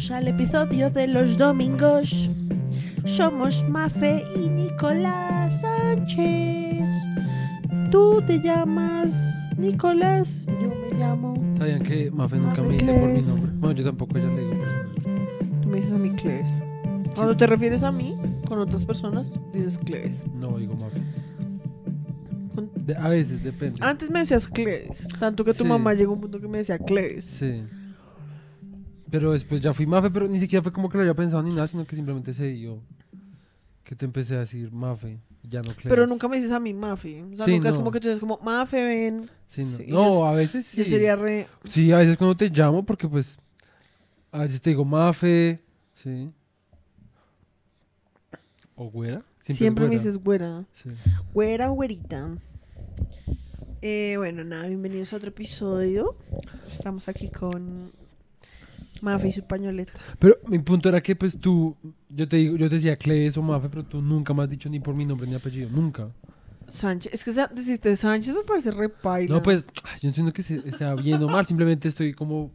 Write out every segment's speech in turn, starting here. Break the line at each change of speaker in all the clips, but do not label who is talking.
Bienvenidos al episodio de los domingos. Somos Mafe y Nicolás Sánchez. Tú te llamas Nicolás, yo me llamo.
¿Sabían que Mafe nunca me
Mafe
dice por mi nombre? Bueno, yo tampoco ella le digo por su nombre.
Tú me dices a mí Cles. Cuando te refieres a mí con otras personas, dices Cles.
No, digo Mafe. De- a veces, depende.
Antes me decías Cles, tanto que tu
Sí.
mamá llegó a un punto que me decía Cles.
Sí. Pero después ya fui Mafe, pero ni siquiera fue como que lo había pensado ni nada, sino que simplemente se dio. Que te empecé a decir Mafe, ya no.
Pero nunca me dices a mí Mafe. O sea,
Sí,
nunca es como que tú dices como Mafe, ven.
Sí, no,
Sí,
No,
yo-
a veces sí.
Yo sería re.
Sí, a veces cuando te llamo, porque pues. A veces te digo Mafe, sí. ¿O güera?
Siempre, me dices güera.
Sí.
Güera, güerita. Eh, bueno, nada, bienvenidos a otro episodio. Estamos aquí con Mafe y su pañoleta.
Pero mi punto era que pues tú, yo te digo, yo te decía Cles o Mafe, pero tú nunca me has dicho ni por mi nombre ni apellido, nunca.
Sánchez, es que sa- decirte Sánchez me parece re paila.
No, pues, yo entiendo que se, sea bien o mal, simplemente estoy como,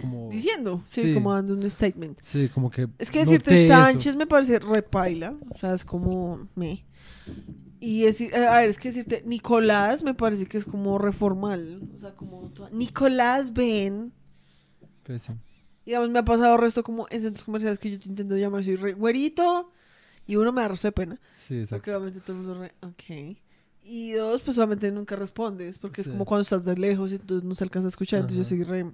como,
Diciendo, sí,
Sí.
como dando un statement.
sí, como que.
Es que
noté
decirte
eso.
Sánchez me parece re paila. O sea, es como me. Y decir, eh, a ver, es que decirte Nicolás me parece que es como reformal. O sea, como Nicolás, ven.
Pues, sí.
Digamos, me ha pasado resto como en centros comerciales que yo te intento llamar, soy re güerito. Y uno me da resto de pena.
Sí, exacto.
Porque obviamente todo el mundo re, ok. Y dos, pues obviamente nunca respondes. Porque
Sí.
es como cuando estás de lejos y entonces no se alcanza a escuchar. Entonces yo soy re,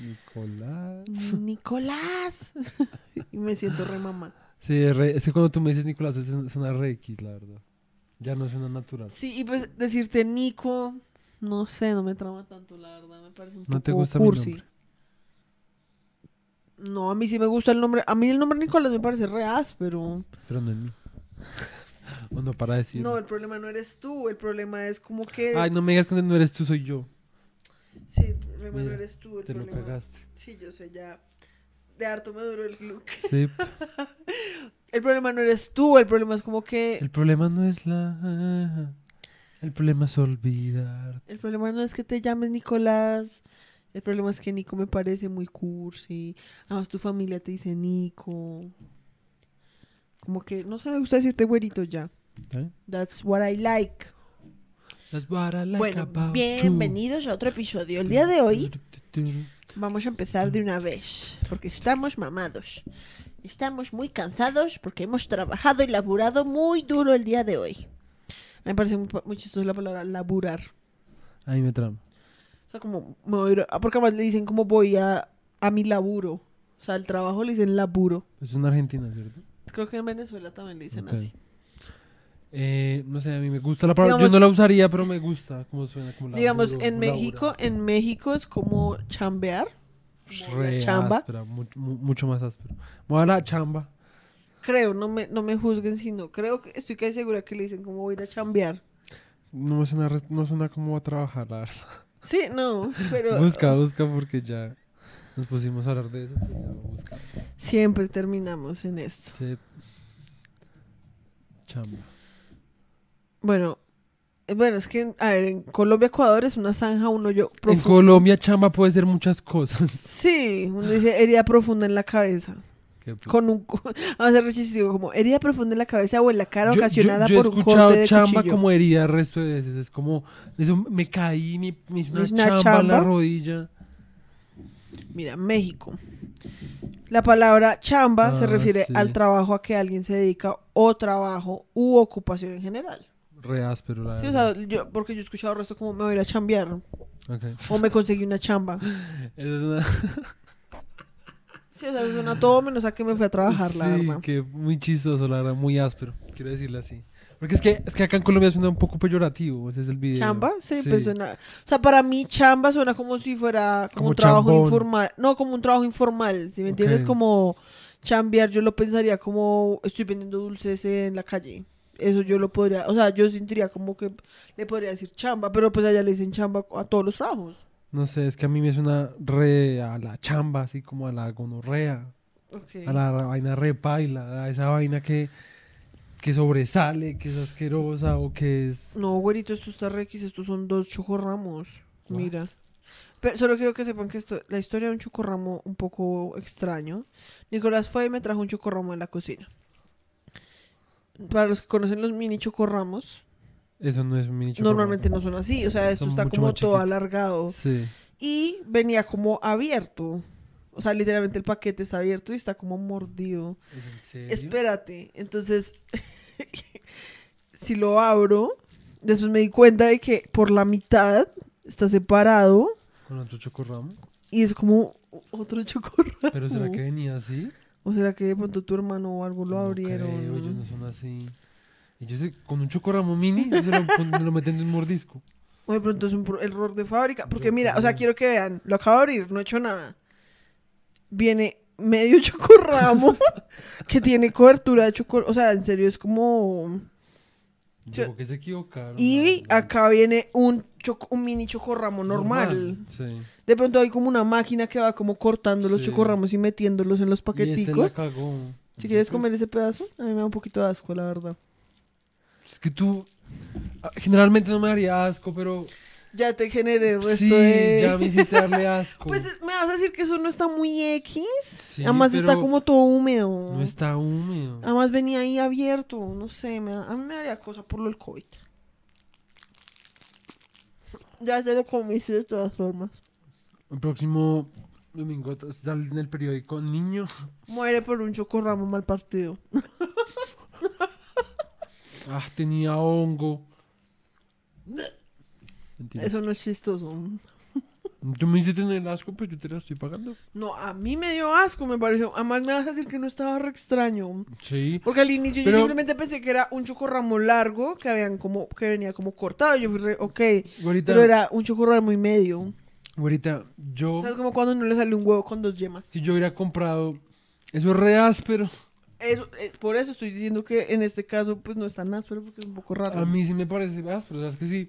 Nicolás.
Nicolás. y me siento re mamá.
Sí, es, re- es que cuando tú me dices Nicolás es, un- es una re X, la verdad. Ya no es una natural.
Sí, y pues decirte Nico, no sé, no me trama tanto, la verdad. Me parece un
¿No te
poco
gusta mi
cursi.
nombre?
No, a mí sí me gusta el nombre. A mí el nombre Nicolás me parece re áspero.
Pero no en mí. O no para decir.
No, el problema no eres tú. El problema es como que.
Ay, no me digas que no eres tú, soy yo.
Sí, el problema no eres tú. El
Te lo
problema...
cagaste.
Sí, yo sé, ya. De harto me duró el look.
Sí.
El problema no eres tú. El problema es como que.
El problema no es la. El problema es olvidar.
El problema no es que te llames Nicolás. El problema es que Nico me parece muy cursi. Además, tu familia te dice Nico. Como que no sé, me gusta decirte güerito ya.
¿Eh?
That's what I like.
That's what I like
bueno,
about you.
bienvenidos a otro episodio. El día de hoy vamos a empezar de una vez. Porque estamos mamados. Estamos muy cansados porque hemos trabajado y laburado muy duro el día de hoy. Me parece muy, muy chistosa la palabra laburar.
Ahí me tramo.
O sea, como, me voy a ir a- porque además le dicen como voy a, a mi laburo. O sea, al trabajo le dicen laburo.
Es una argentina, ¿cierto?
Creo que en Venezuela también le dicen así.
Eh, no sé, a mí me gusta la palabra.
Digamos-
Yo no la usaría, pero me gusta cómo suena. Como
Digamos,
laburo,
en
labura.
México, en México es como chambear. como
Re
chamba.
áspera, mu- mu- mucho más áspero. Voy a la chamba.
Creo, no me, no me juzguen si no. Creo que estoy casi segura que le dicen como voy a ir a chambear.
No me suena, no suena como a trabajar, la verdad.
Sí, no, pero
Busca, busca, porque ya nos pusimos a hablar de eso. pues ya, busca.
siempre terminamos en esto.
Sí. Chamba.
Bueno, eh, bueno, es que, a ver, en Colombia, Ecuador es una zanja, un hoyo
En. Colombia, chamba puede ser muchas cosas.
Sí, uno dice herida profunda en la cabeza.
Qué
Con un, vamos a hacer rechístico, como herida profunda en la cabeza o en la cara
Yo- yo-
ocasionada
yo he
por un corte de
chamba
cuchillo.
como herida el resto de veces. Es como, eso me caí, me, me hice una,
¿Es una
chamba, en la rodilla.
Mira, México. La palabra chamba se
Ah,
refiere
sí.
al trabajo a que alguien se dedica o trabajo u ocupación en general.
Re áspero, la
Sí, o sea, yo, porque yo he escuchado el resto como me voy a ir a chambear
Ok.
o me conseguí una chamba.
Es una...
Sí, o sea, suena todo menos a que me fui a trabajar, la
sí,
verdad.
que muy chistoso, la verdad, muy áspero. Quiero decirle así. Porque es que, es que acá en Colombia suena un poco peyorativo. Ese es el video.
¿Chamba? Sí, pues suena. O sea, para mí, chamba suena como si fuera como,
Como
un trabajo
chambón.
informal. No, como un trabajo informal. Si me entiendes,
Ok.
como chambear, yo lo pensaría como estoy vendiendo dulces en la calle. Eso yo lo podría. O sea, yo sentiría como que le podría decir chamba, pero pues allá le dicen chamba a todos los trabajos.
No sé, es que a mí me suena re a la chamba, así como a la gonorrea.
Ok.
A la vaina re paila, a esa vaina que, que sobresale, que es asquerosa o que es...
No, güerito, esto está requis, estos son dos chocorramos. Mira. Pero solo quiero que sepan que esto, la historia de un chocorramo un poco extraño. Nicolás fue y me trajo un chocorramo en la cocina. Para los que conocen los mini chocorramos,
Eso no es un mini chocorramo.
normalmente no son así. O sea, esto
Son
está como todo alargado.
Sí.
Y venía como abierto. O sea, literalmente el paquete está abierto y está como mordido.
¿Es en serio?
Espérate. Entonces, si lo abro, después me di cuenta de que por la mitad está separado
Con otro chocorramo.
y es como otro chocorramo.
Pero ¿será que venía así?
¿O será que de pronto tu hermano o algo lo
No
abrieron?
creo, ellos no son así. Ellos se- con un chocorramo mini se lo, pon- lo meten de un mordisco.
O de pronto es un error de fábrica. Porque
Yo
mira, o sea, quiero que vean. Lo acabo de abrir, no he hecho nada. Viene medio chocorramo que tiene cobertura de chocorramo. O sea, en serio, es como...
Yo que se equivocaron.
Y
¿no?
acá viene un, un mini chocorramo normal.
Sí.
De pronto hay como una máquina que va como cortando los
Sí.
chocorramos y metiéndolos en los
Y este la
paqueticos.
cagó.
Si quieres
Yo
comer ese pedazo, a mí me da un poquito de asco, la verdad.
Es que tú... ah, Generalmente no me daría asco, pero...
Ya te generé el resto
Sí,
de...
ya me hiciste darle asco.
Pues me vas a decir que eso no está muy X.
Sí,
Además está como todo húmedo.
No está húmedo.
Además venía ahí abierto. No sé, me a mí me daría cosa por lo del COVID. Ya te lo comiste de todas formas.
El próximo domingo sale en el periódico Niño.
Muere por un chocorramo mal partido.
Ah, tenía hongo. Mentira.
Eso no es chistoso.
Tú me hiciste tener asco, pues yo te la estoy pagando.
No, a mí me dio asco, me pareció. Además me vas a decir que no estaba re extraño.
Sí.
Porque al inicio
Pero-
yo simplemente pensé que era un chocorramo largo que habían como, que venía como cortado. Yo fui re, ok.
Güerita,
Pero era un chocorramo y medio.
güerita, yo...
O sea, es como cuando no le sale un huevo con dos yemas.
Si yo hubiera comprado... Eso es re áspero.
Eso, eh, por eso estoy diciendo que en este caso pues no es tan áspero porque es un poco raro.
A mí sí me parece áspero. O sea, es que si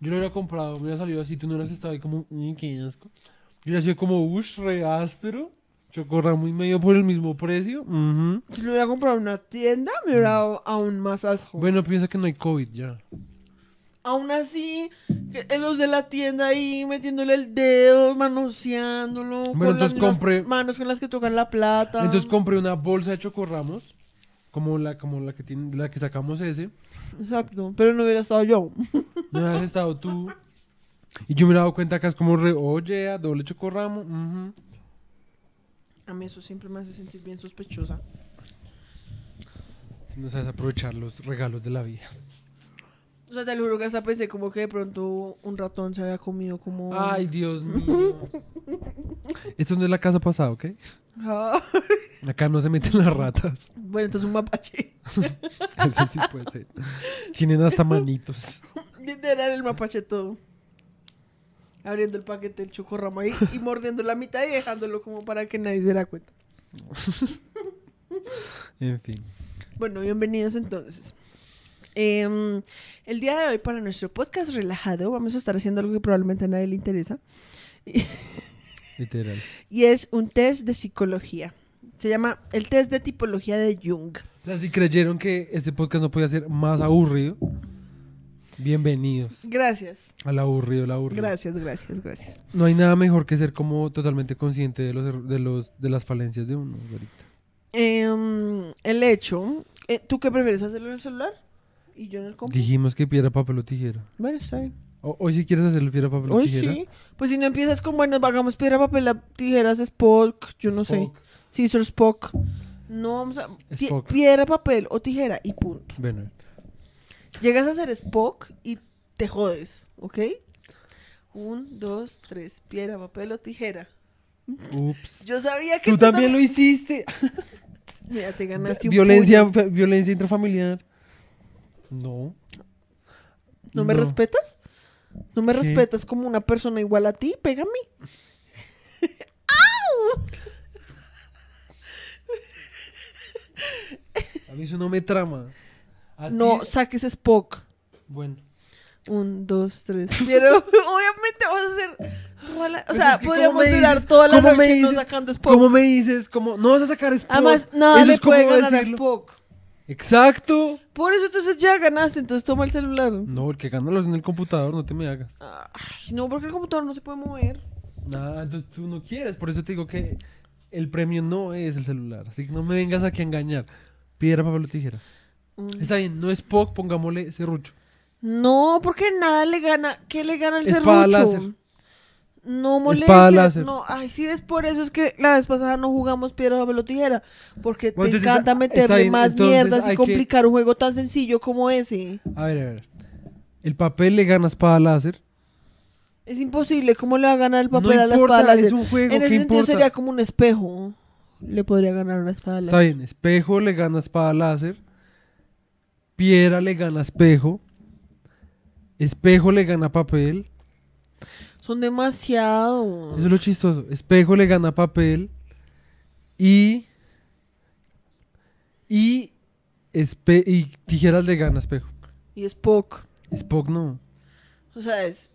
yo lo hubiera comprado, me hubiera salido así, tú no hubieras estado ahí como... "Mm, qué asco". Yo hubiera sido como, uff, re áspero. Chocorramo y medio por el mismo precio.
Si lo hubiera comprado en una tienda me hubiera dado aún más asco.
Bueno, piensa que no hay COVID ya.
Aún así, los de la tienda ahí metiéndole el dedo, manoseándolo.
Bueno,
con las
entonces
mismas
compre-
manos con las que tocan la plata.
Entonces compré una bolsa de chocorramos. Como la, como la que tiene, la que sacamos ese.
Exacto, pero no hubiera estado yo.
No hubieras estado tú. Y yo me he dado cuenta que es como re, oye, doble chocorramo.
A mí eso siempre me hace sentir bien sospechosa.
No sabes aprovechar los regalos de la vida.
O sea, te lo juro que hasta pensé como que de pronto un ratón se había comido como...
Ay, Dios mío. Esto no es la casa pasada, ¿ok? Acá no se meten las ratas.
Bueno, entonces un mapache.
Eso sí puede ser. Tienen hasta manitos.
Literal el mapache todo. Abriendo el paquete del chocorramo ahí y mordiendo la mitad y dejándolo como para que nadie se diera cuenta.
En fin.
Bueno, bienvenidos entonces. Em, el día de hoy para nuestro podcast relajado vamos a estar haciendo algo que probablemente a nadie le interesa.
Literal.
Y es un test de psicología. Se llama el test de tipología de Jung.
O sea, si creyeron que este podcast no podía ser más aburrido, bienvenidos
Gracias,
al aburrido, el aburrido.
gracias, gracias, gracias.
No hay nada mejor que ser como totalmente consciente de los de los de las falencias de uno ahorita.
Em, el hecho, eh, ¿tú qué prefieres hacerlo en el celular? Y yo en el compu.
Dijimos que piedra, papel o tijera.
Bueno, está bien.
O- hoy si quieres hacerlo piedra, papel o
Hoy
tijera.
sí. Pues si no empiezas con, bueno, hagamos piedra, papel, la- tijeras, Spock, yo no sé.
Spock.
Scissor, Spock. No vamos a... ti-
Spock.
piedra, papel o tijera y punto.
Bueno,
Llegas a hacer Spock y te jodes, ¿ok? Un, dos, tres. Piedra, papel o tijera.
ups.
Yo sabía que
Tú también lo hiciste.
Mira, te ganaste un
Violencia, violencia intrafamiliar. No.
¿No me
No.
respetas? ¿No me
¿Qué?
respetas como una persona igual a ti? Pégame.
A mí eso no me trama. A
No saques Spock.
Bueno.
Un, dos, tres. Pero obviamente vas a hacer toda la... O
Pues
sea,
es que ¿cómo
podríamos durar toda la noche no sacando Spock.
¿Cómo me dices? ¿Cómo? No vas a sacar Spock.
Además, nada
Eso
le puede ganar a. Spock.
Exacto.
Por eso entonces ya ganaste, entonces toma el celular.
No, el que gana lo hace en el computador, no te me hagas.
Ay, no, porque el computador no se puede mover.
Nada, entonces tú no quieres, por eso te digo que el premio no es el celular. Así que no me vengas aquí a engañar. Piedra, papel o tijera.
Mm.
Está bien, no es POC, pongámosle serrucho.
No, porque nada le gana. ¿Qué le gana el
Espada
serrucho?
láser.
No moleste.
Espada láser.
No, ay, sí ves, por eso es que la vez pasada no jugamos piedra, papel o tijera. Porque
Bueno,
te
entonces,
encanta
está
meterle más mierdas y
que-
complicar un juego tan sencillo como ese.
A ver, a ver. El papel le gana espada láser.
Es imposible. ¿Cómo le va a ganar el papel
no
a la
importa,
espada láser?
es un juego,
en
¿qué
ese sentido
importa?
sería como un espejo. Le podría ganar una espada
Está
láser.
bien, espejo le gana espada láser. Piedra le gana espejo. Espejo le gana papel.
Son demasiados.
Eso es lo chistoso. Espejo le gana papel. Y. Y. espe- y tijeras le gana espejo.
Y Spock.
Spock no.
O sea, es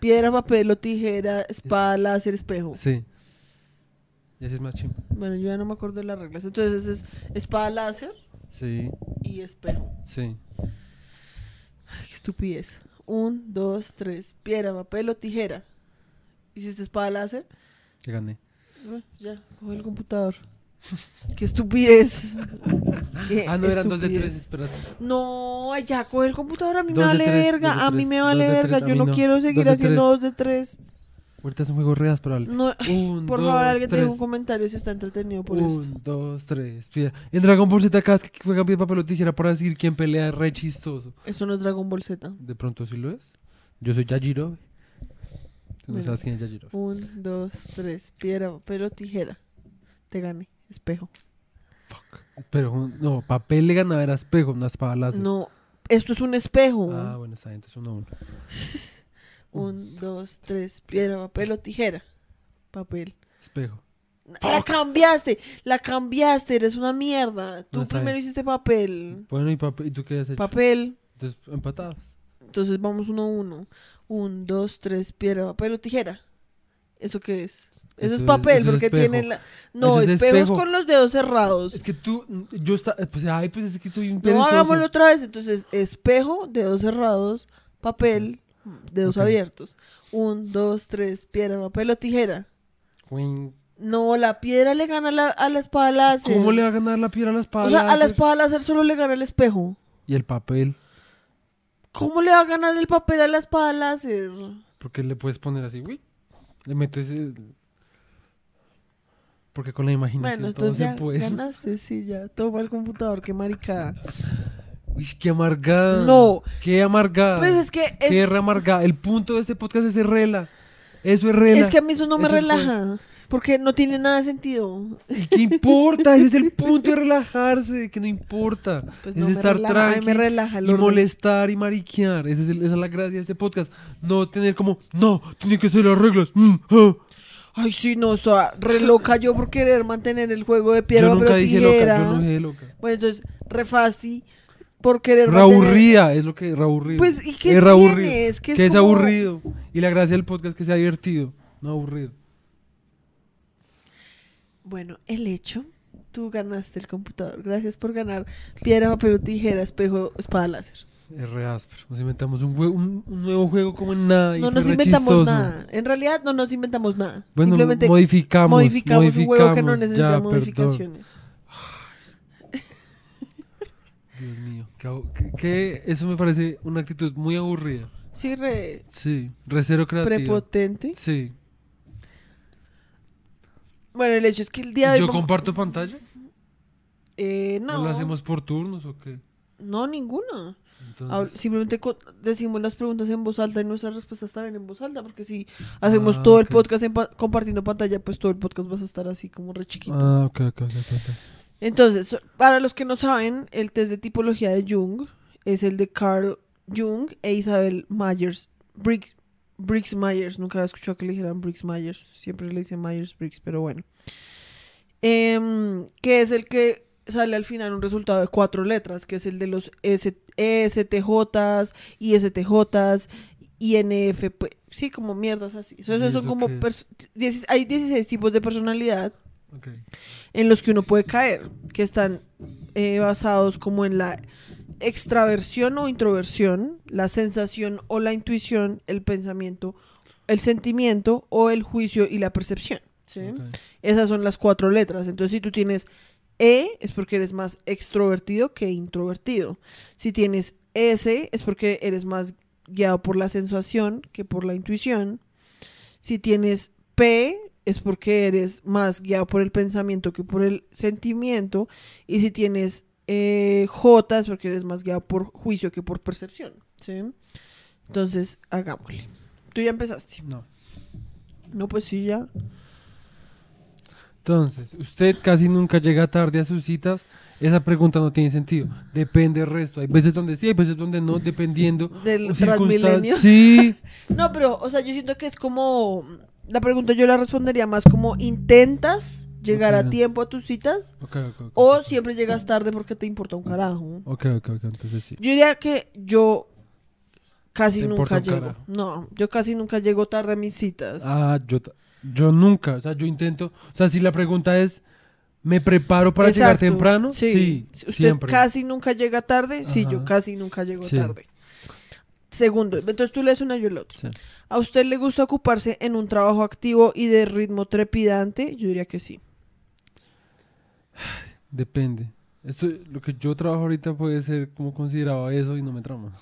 piedra, papel o tijera, espada, láser, espejo.
Sí. Ese es más chimbo.
Bueno, yo ya no me acuerdo de las reglas. Entonces es espada, láser
Sí,
y espejo.
sí.
Ay, qué estupidez. Un, dos, tres. Piedra, papel o tijera. ¿Hiciste espada láser?
Que gané.
Pues ya, coge el computador. qué estupidez. Qué
Ah, no, eran dos de tres. Espérate.
No, ya, coge el computador. A mí me
de
vale
tres, de
verga. A mí me vale
de tres,
verga. Yo no,
no.
quiero seguir
de
haciendo dos de tres.
Ahorita es un juego reas, pero.
No,
Un,
por
dos,
favor, alguien
tres.
deje un comentario si está entretenido por esto.
Un, dos, tres. Piedra. En Dragon Ball Z vez que juegan piedra, papel o tijera para decir quién pelea re chistoso.
Eso no es Dragon Ball Z.
De pronto sí lo es. Yo soy Yajiro. Tú no
Bueno.
sabes quién es Yajiro.
Un, dos, tres. Piedra, papel o tijera. Te gané. Espejo.
Pero un- no, papel le ganaba era espejo, una espada láser.
No, esto es un espejo.
Ah, bueno, está bien, entonces uno a uno.
Un, dos, tres. Piedra, papel o tijera. Papel.
Espejo.
La cambiaste, la cambiaste, eres una mierda. Tú
No, está
primero
bien.
hiciste papel.
Bueno, ¿y, papel, ¿y tú qué has hecho?
Papel.
Entonces, empatados.
Entonces vamos uno a uno. Un, dos, tres, piedra, papel o tijera. ¿Eso qué es? Eso,
Eso
es papel,
eso
porque
espejo.
tiene la... No,
es
espejos
espejo.
con los dedos cerrados.
Es que tú, yo está, pues, ay, pues es que soy un
No, hagámoslo otra vez. Entonces, espejo, dedos cerrados, papel, dedos abiertos. Un, dos, tres, piedra, papel o tijera. No, la piedra le gana a la, a la espada láser.
¿Cómo le va a ganar la piedra a la espada
O sea, a la espada láser solo le gana el espejo.
Y el papel,
¿Cómo le va a ganar el papel a la espada láser?
porque le puedes poner así, uy, le metes el... Porque con la imaginación
Bueno,
todo se
ya
puede.
ganaste, sí, ya. Toma el computador, qué maricada.
Uy, qué amargada.
No.
Qué amargada.
Pues es que es,
Qué re amargada. El punto de este podcast es rela. Eso es rela.
es que a mí eso no me
Eso
relaja. Porque no tiene nada de sentido.
¿Y qué importa? Ese es el punto de relajarse, que no importa.
Pues
es
no me
estar
relaja, a mí
tranqui
me relaja
y molestar y mariquear. Esa es, el- esa es la gracia de este podcast. No tener como, no, tiene que ser las reglas. mm, ah".
Ay, sí, no, o sea, re loca yo por querer mantener el juego de piedra,
Yo nunca
pero
dije
tijera.
loca, yo no dije loca.
Bueno, entonces, re fasti por querer mantener...
Raburría, es lo que raburrido.
Pues, ¿y qué
es raburrido.
tiene? Es que es
es
como-
aburrido. Y la gracia del podcast es que sea divertido, no aburrido.
Bueno, el hecho, tú ganaste el computador. Gracias por ganar piedra, papel o tijera, espejo, espada láser.
Es re áspero. Nos inventamos un, jue- un, un nuevo juego como en nada. y
No nos
re
inventamos
chistoso.
nada. En realidad no nos inventamos nada.
Bueno,
Simplemente
modificamos.
modificamos, un juego que no necesita
Ya,
modificaciones.
Dios mío. Que, eso me parece una actitud muy aburrida.
Sí, re
Sí. Recero creativo.
prepotente.
Sí.
Bueno, el hecho es que el día de
¿Yo
hoy...
comparto pantalla?
Eh,
¿O
no,
lo hacemos por turnos o qué?
no.
Entonces,
Ahora, simplemente decimos las preguntas en voz alta y nuestras respuestas también en voz alta, porque si hacemos
Ah,
todo el podcast en pa- compartiendo pantalla, pues todo el podcast va a estar así como re chiquito.
Ah, ok, ok, ok, ok, ok.
Entonces, para los que no saben, el test de tipología de Jung es el de Carl Jung e Isabel Myers. Briggs, Briggs Myers, nunca había escuchado que le dijeran Briggs Myers, siempre le dicen Myers Briggs, pero bueno. Em, que es el que sale al final un resultado de cuatro letras, que es el de los S ESTJs, ISTJs, INF, pues, sí, como mierdas así. So,
¿Y
esos son
eso
como,
es?
hay 16 tipos de personalidad en los que uno puede caer, que están eh, basados como en la extraversión o introversión, la sensación o la intuición, el pensamiento, el sentimiento o el juicio y la percepción. ¿sí? Esas son las cuatro letras. Entonces, si tú tienes E, es porque eres más extrovertido que introvertido. Si tienes S, es porque eres más guiado por la sensación que por la intuición. Si tienes P, es porque eres más guiado por el pensamiento que por el sentimiento. Y si tienes eh, J, es porque eres más guiado por juicio que por percepción. ¿sí? Entonces, hagámosle. Tú ya empezaste.
No.
No, pues sí, ya.
Entonces, usted casi nunca llega tarde a sus citas. Esa pregunta no tiene sentido. Depende del resto. Hay veces donde sí, hay veces donde no, dependiendo.
Del Transmilenio.
Sí.
No, pero, o sea, yo siento que es como. La pregunta yo la respondería más como: ¿intentas llegar a tiempo a tus citas? ¿O siempre llegas tarde porque te importa un carajo?
Ok, ok, ok. Entonces sí.
Yo diría que yo casi nunca llego.
carajo.
No, yo casi nunca llego tarde a mis citas.
Ah, yo, yo nunca. O sea, yo intento. O sea, si la pregunta es, ¿me preparo para llegar temprano? Sí.
Usted
siempre.
casi nunca llega tarde. Sí, yo casi nunca llego
Sí.
tarde. Segundo, entonces tú lees una y yo el otro.
Sí.
¿A usted le gusta ocuparse en un trabajo activo y de ritmo trepidante? Yo diría que sí.
Depende. Esto, lo que yo trabajo ahorita puede ser como considerado eso y no me trama.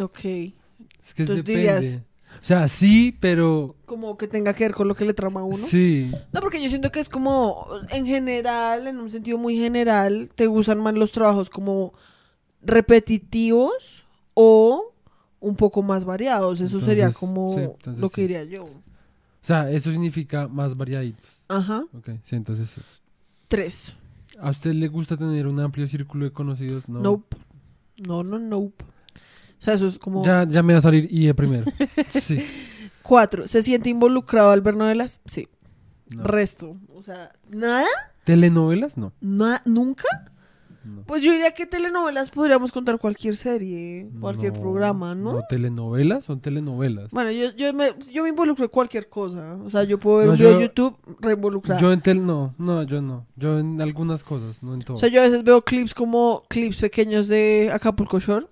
Ok.
Es que
Entonces
depende.
dirías-
O sea, sí, pero.
Como que tenga que ver con lo que le trama a uno.
Sí.
No, porque yo siento que es como, en general, en un sentido muy general, te gustan más los trabajos como repetitivos o un poco más variados. Eso sería como
sí, entonces
lo que
sí.
diría yo.
O sea, eso significa más variadito.
Ajá.
Ok, sí, entonces sí.
Tres.
¿A usted le gusta tener un amplio círculo de conocidos? No.
Nope. No, no, nope. O sea, eso es como...
Ya, ya me va a salir I de primero. sí.
Cuatro. ¿Se siente involucrado al ver novelas? Sí.
No.
Resto. O sea, ¿nada?
¿Telenovelas? No.
¿Nunca?
No.
Pues yo diría que telenovelas podríamos contar cualquier serie, cualquier
No,
programa, ¿no?
No, telenovelas son telenovelas.
Bueno, yo, yo, me, yo me involucro en cualquier cosa. O sea, yo puedo ver
No,
un video de
yo-
YouTube reinvolucrado.
Yo en tel no, no, yo no. Yo en algunas cosas, no en todo.
O sea, yo a veces veo clips como clips pequeños de Acapulco Shore.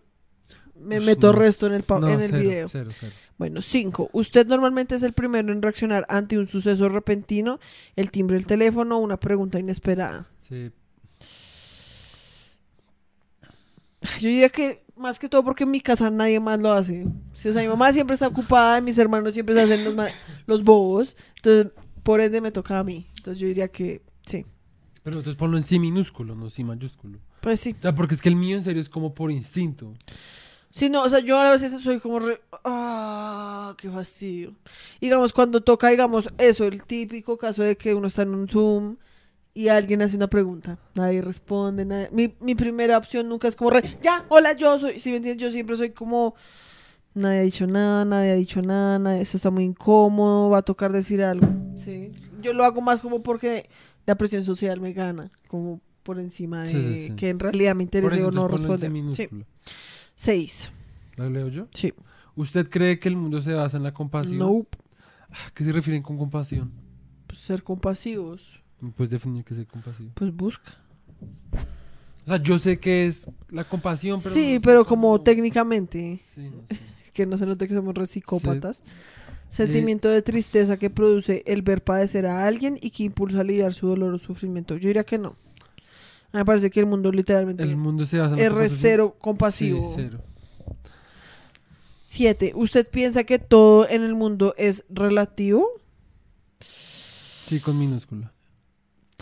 Me
Ush,
meto resto en el, en el
cero,
video.
Cero, cero.
Bueno, cinco. Usted normalmente es el primero en reaccionar ante un suceso repentino, el timbre del teléfono, una pregunta inesperada.
Sí.
Yo diría que más que todo porque en mi casa nadie más lo hace. O sea, mi mamá siempre está ocupada, mis hermanos siempre se hacen los, los bobos. Entonces, por ende me toca a mí. Entonces yo diría que sí.
Pero entonces ponlo en sí minúsculo, no sí mayúsculo.
Pues sí.
O sea, porque es que el mío en serio es como por instinto.
Sí, no, o sea, yo a veces soy como re... ¡Ah! ¡Qué fastidio! Digamos, cuando toca, digamos, eso, el típico caso de que uno está en un Zoom y alguien hace una pregunta. Nadie responde, nadie... Mi, mi primera opción nunca es como re... ¡Ya! ¡Hola! Yo soy... Si me entiendes, yo siempre soy como... Nadie ha dicho nada, nadie ha dicho nada, nadie- eso está muy incómodo, va a tocar decir algo. Sí. Yo lo hago más como porque la presión social me gana, como por encima de
Sí,
que en realidad me interese o no responder. Seis.
¿Lo leo yo?
Sí.
¿Usted cree que el mundo se basa en la compasión?
Nope.
Ah, ¿Qué se refieren con compasión?
Pues ser compasivos.
Puedes definir qué es ser compasivo.
Pues busca.
O sea, yo sé que es la compasión, pero.
sí,
no
pero como técnicamente,
Sí, no sé.
que no se note que somos re psicópatas. Sentimiento de tristeza que produce el ver padecer a alguien y que impulsa a aliviar su dolor o sufrimiento. Yo diría que no. A mí me parece que el mundo literalmente
El mundo se basa en la
es re
compasión.
cero compasivo.
Sí, cero.
Siete. ¿Usted piensa que todo en el mundo es relativo?
Sí, con minúscula.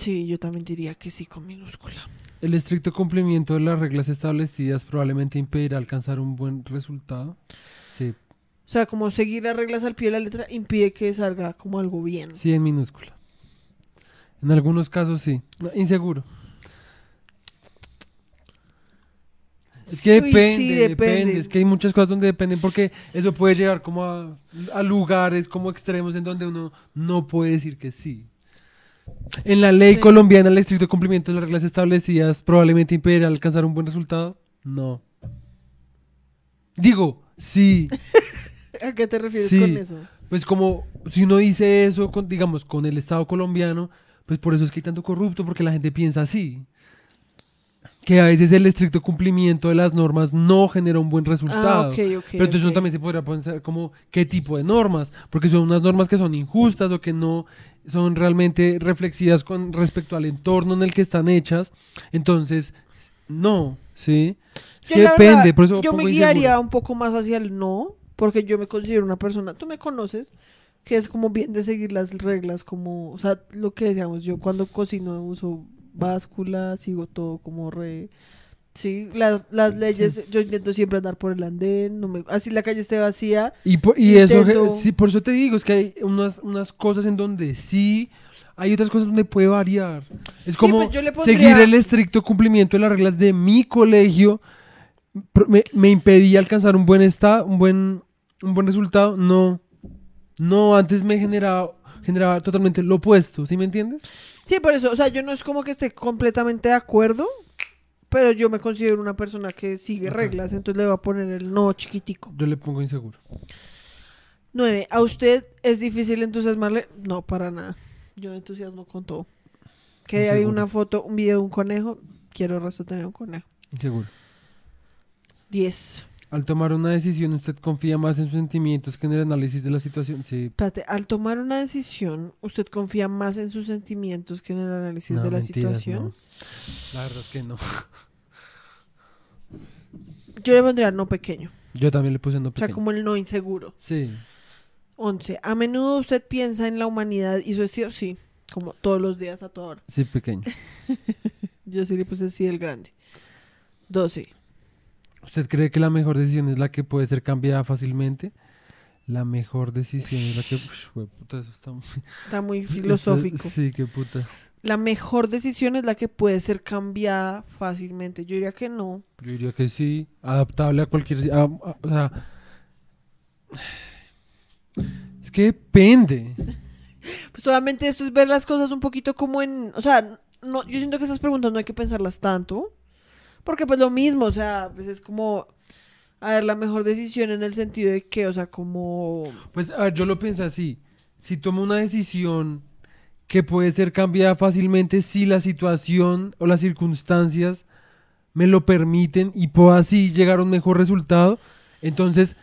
Sí, yo también diría que sí con minúscula.
El estricto cumplimiento de las reglas establecidas probablemente impedirá alcanzar un buen resultado. Sí,
O sea, como seguir las reglas al pie de la letra impide que salga como algo bien.
sí en minúscula. En algunos casos sí. No, inseguro. Es que depende,
sí,
depende,
depende.
Es que hay muchas cosas donde dependen porque eso puede llegar como a, a lugares como extremos en donde uno no puede decir que sí. En la ley
Sí.
colombiana, el estricto cumplimiento de las reglas establecidas probablemente impedirá alcanzar un buen resultado. No. Digo, sí.
¿A qué te refieres
Sí.
con eso?
Pues como si uno dice eso, con, digamos, con el Estado colombiano, pues por eso es que hay tanto corrupto, porque la gente piensa así. Que a veces el estricto cumplimiento de las normas no genera un buen resultado.
Ah, ok, ok.
Pero entonces uno
ok.
también se podría pensar como qué tipo de normas, porque son unas normas que son injustas o que no son realmente reflexivas con respecto al entorno en el que están hechas. Entonces, no, ¿sí? Es
Yo,
que depende,
verdad,
por eso
yo me guiaría
inseguro.
un poco más hacia el no, porque yo me considero una persona, tú me conoces, que es como bien de seguir las reglas, como, o sea, lo que decíamos, yo cuando cocino uso báscula, sigo todo como re... Sí, las, las leyes, yo intento siempre andar por el andén, no me, así la calle esté vacía.
Y, por, y eso,
Intento-
sí, por eso te digo, es que hay unas, unas cosas en donde sí, hay otras cosas donde puede variar. Es como
pues pondría-
seguir el estricto cumplimiento de las reglas de mi colegio me, me impedía alcanzar un buen estado, un buen, un buen resultado. No, no, antes me generaba, generaba totalmente lo opuesto, ¿sí me entiendes?
Sí, por eso, o sea, yo no es como que esté completamente de acuerdo, pero yo me considero una persona que sigue
Ajá.
reglas, entonces le voy a poner el no chiquitico.
Yo le pongo inseguro.
Nueve, ¿a usted es difícil entusiasmarle? No, para nada. Yo me entusiasmo con todo. Que hay una foto, un video de un conejo, quiero el resto tener un conejo.
Inseguro.
Diez.
Al tomar una decisión, ¿usted confía más en sus sentimientos que en el análisis de la situación? Sí.
Espérate, al tomar una decisión, ¿usted confía más en sus sentimientos que en el análisis
No,
de la
mentiras,
situación?
no. La verdad es que no.
Yo le pondría no pequeño,
Yo también le puse no
o sea,
pequeño.
como el no inseguro.
Sí.
11. ¿A menudo usted piensa en la humanidad y su destino? Sí, como todos los días a toda hora.
Sí, pequeño.
Yo sí le puse sí el grande. 12.
¿Usted cree que la mejor decisión es la que puede ser cambiada fácilmente? La mejor decisión es la que... Hueputa, eso está muy...
Está muy filosófico.
Sí, qué puta.
La mejor decisión es la que puede ser cambiada fácilmente. Yo diría que no.
Yo diría que sí, adaptable a cualquier... a- a- o sea... Es que depende.
Pues obviamente esto es ver las cosas un poquito como en... O sea, no, yo siento que estas preguntas no hay que pensarlas tanto. Porque pues lo mismo, o sea, pues es como... A ver, la mejor decisión en el sentido de que, o sea, como...
Pues a ver, yo lo pienso así. Si tomo una decisión que puede ser cambiada fácilmente si la situación o las circunstancias me lo permiten y puedo así llegar a un mejor resultado, entonces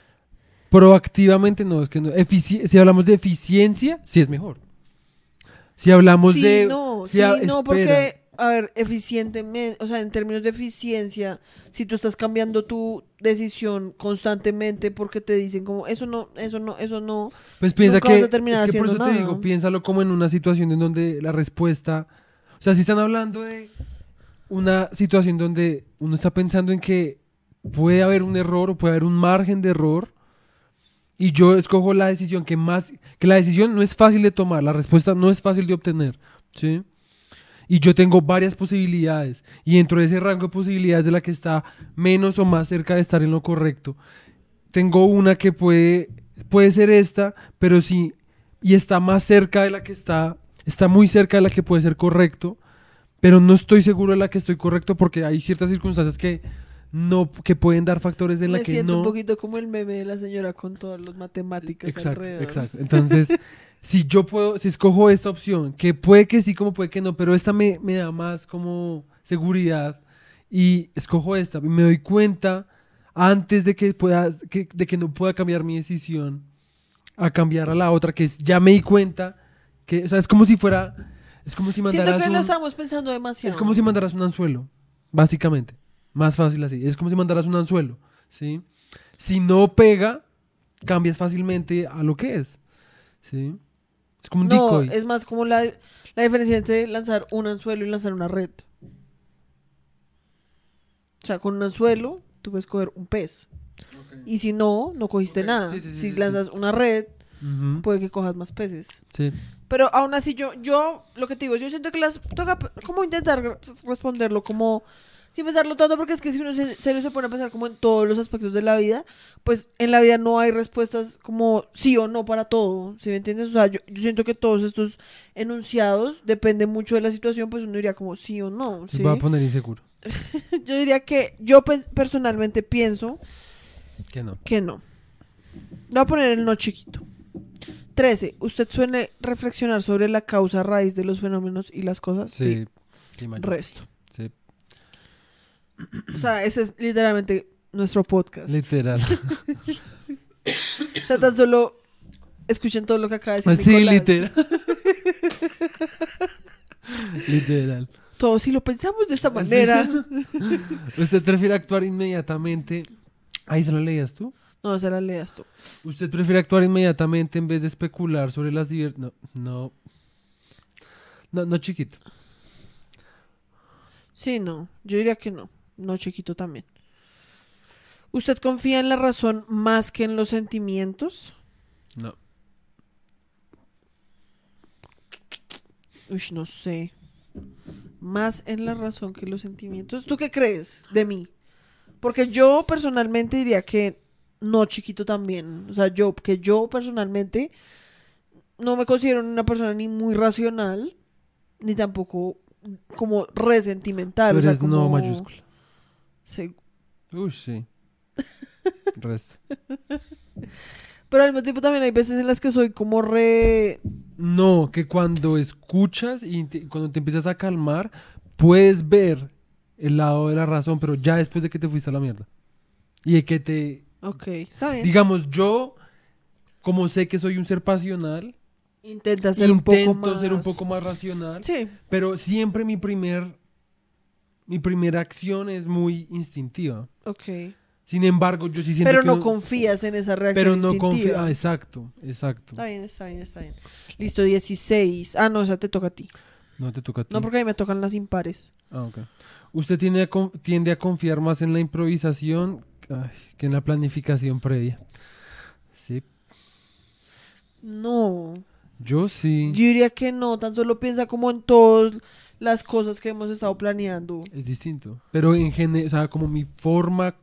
proactivamente no, es que no. Efici- si hablamos de eficiencia, sí es mejor. Si hablamos
sí,
de...
no,
si
sí, no, porque, a ver, eficientemente, o sea, en términos de eficiencia, si tú estás cambiando tu decisión constantemente porque te dicen como, eso no, eso no, eso no,
Pues piensa que, es que por eso te digo, piénsalo como en una situación en donde la respuesta, o sea, si están hablando de una situación donde uno está pensando en que puede haber un error o puede haber un margen de error y yo escojo la decisión que más, que la decisión no es fácil de tomar, la respuesta no es fácil de obtener, ¿sí? Y yo tengo varias posibilidades y dentro de ese rango de posibilidades de la que está menos o más cerca de estar en lo correcto, tengo una que puede, puede ser esta, pero sí, y está más cerca de la que está, está muy cerca de la que puede ser correcto, pero no estoy seguro de la que estoy correcto porque hay ciertas circunstancias que no, que pueden dar factores en la
me
que
siento
no.
un poquito como el meme de la señora con todas las matemáticas
Exacto,
alrededor.
exacto. Entonces, si yo puedo, si escojo esta opción, que puede que sí, como puede que no, pero esta me, me da más como seguridad y escojo esta y me doy cuenta antes de que pueda, que- de que no pueda cambiar mi decisión a cambiar a la otra, que es, ya me di cuenta que, o sea, es como si fuera, es como si
Siento
mandaras
lo
un-
estamos pensando demasiado.
es como si mandaras un anzuelo, básicamente. Más fácil así. Es como si mandaras un anzuelo, ¿sí? Si no pega, cambias fácilmente a lo que es, ¿sí? Es como un
No,
decoy.
es más como la, la diferencia entre lanzar un anzuelo y lanzar una red. O sea, con un anzuelo tú puedes coger un pez. Y si no, no cogiste nada.
sí, sí, sí,
si
sí,
lanzas una red, puede que cojas más peces.
sí.
Pero aún así yo, yo, lo que te digo, yo siento que las, toca como intentar responderlo como, sin pensarlo tanto, porque es que si uno se, serio se pone a pensar como en todos los aspectos de la vida, pues en la vida no hay respuestas como sí o no para todo, ¿sí me entiendes? O sea, yo, yo siento que todos estos enunciados, depende mucho de la situación, pues uno diría como sí o no, ¿sí?
Voy a poner inseguro.
Yo diría que yo pe- personalmente pienso
Que no.
que no. Voy a poner el no chiquito. 13. ¿Usted suele reflexionar sobre la causa raíz de los fenómenos y las cosas?
Sí. Sí.
Resto.
Sí.
O sea, ese es literalmente nuestro podcast.
Literal.
o sea, tan solo escuchen todo lo que acaba de decir
sí,
Nicolás.
literal. literal.
Todo, si lo pensamos de esta manera.
¿Usted prefiere actuar inmediatamente? Ahí se lo leías tú.
No, se la leas tú.
¿Usted prefiere actuar inmediatamente en vez de especular sobre las divers... No, no. No, no, chiquito.
Sí, no. Yo diría que no. No, chiquito también. ¿Usted confía en la razón más que en los sentimientos?
No.
Uy, no sé. Más en la razón que en los sentimientos. ¿Tú qué crees de mí? Porque yo personalmente diría que no, chiquito también. O sea, yo, que yo personalmente no me considero una persona ni muy racional, ni tampoco como resentimental.
Tú
o sea,
eres
como...
no mayúscula.
Sí.
Uy, sí. Resto.
Pero al mismo tiempo también hay veces en las que soy como re...
No, que cuando escuchas y te- cuando te empiezas a calmar, puedes ver el lado de la razón, pero ya después de que te fuiste a la mierda. Y de que te...
Ok, está bien.
Digamos, yo, como sé que soy un ser pasional,
Intenta ser un poco
intento
más...
ser un poco más racional,
Sí,
pero siempre mi primer... Mi primera acción es muy instintiva.
ok.
Sin embargo, yo sí siento
Pero
que
no confías en esa reacción
Pero no confío. Ah, exacto, exacto.
Está bien, está bien, está bien. Listo, 16. Ah, no, esa te toca a ti.
No te toca a ti.
No, porque a mí me tocan las impares.
Ah, ok. Usted tiende a, tiende a confiar más en la improvisación ay, que en la planificación previa. Sí.
No.
Yo sí.
Yo diría que no, tan solo piensa como en todas las cosas que hemos estado planeando.
Es distinto. Pero en general, o sea, como mi forma,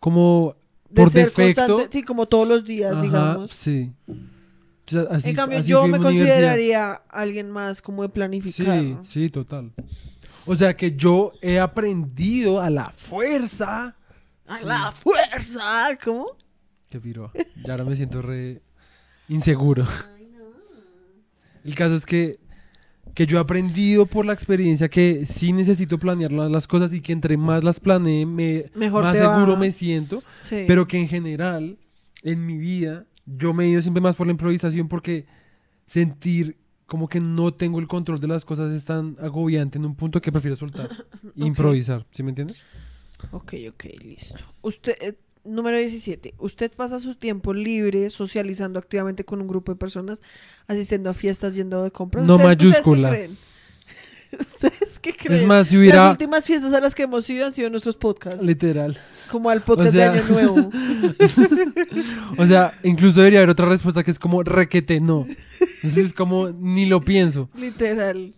como
De
por
ser
defecto.
constante, sí, como todos los días,
ajá,
digamos.
Sí. O sea, así-
en cambio,
así
yo me consideraría alguien más como de planificar.
Sí, sí, total. O sea que yo he aprendido a la fuerza.
¡A la fuerza! ¿Cómo?
Qué piro. Ya ahora me siento re inseguro. El caso es que, que yo he aprendido por la experiencia que sí necesito planear la- las cosas y que entre más las planee, me,
Mejor
más seguro
va.
me siento.
Sí.
Pero que en general, en mi vida, yo me he ido siempre más por la improvisación porque sentir como que no tengo el control de las cosas es tan agobiante en un punto que prefiero soltar. e Improvisar, ¿sí me entiendes?
Ok, ok, listo. Usted, eh, número 17. Usted pasa su tiempo libre socializando activamente con un grupo de personas, asistiendo a fiestas, yendo de compras.
No
¿Ustedes-
mayúscula.
¿Ustedes qué creen? ¿Ustedes qué creen?
Es más, si
Las
hubiera...
últimas fiestas a las que hemos ido han sido nuestros podcasts.
Literal.
como al podcast
sea-
de Año Nuevo.
O sea, incluso debería haber otra respuesta que es como requete no. Entonces es como ni lo pienso.
Literal.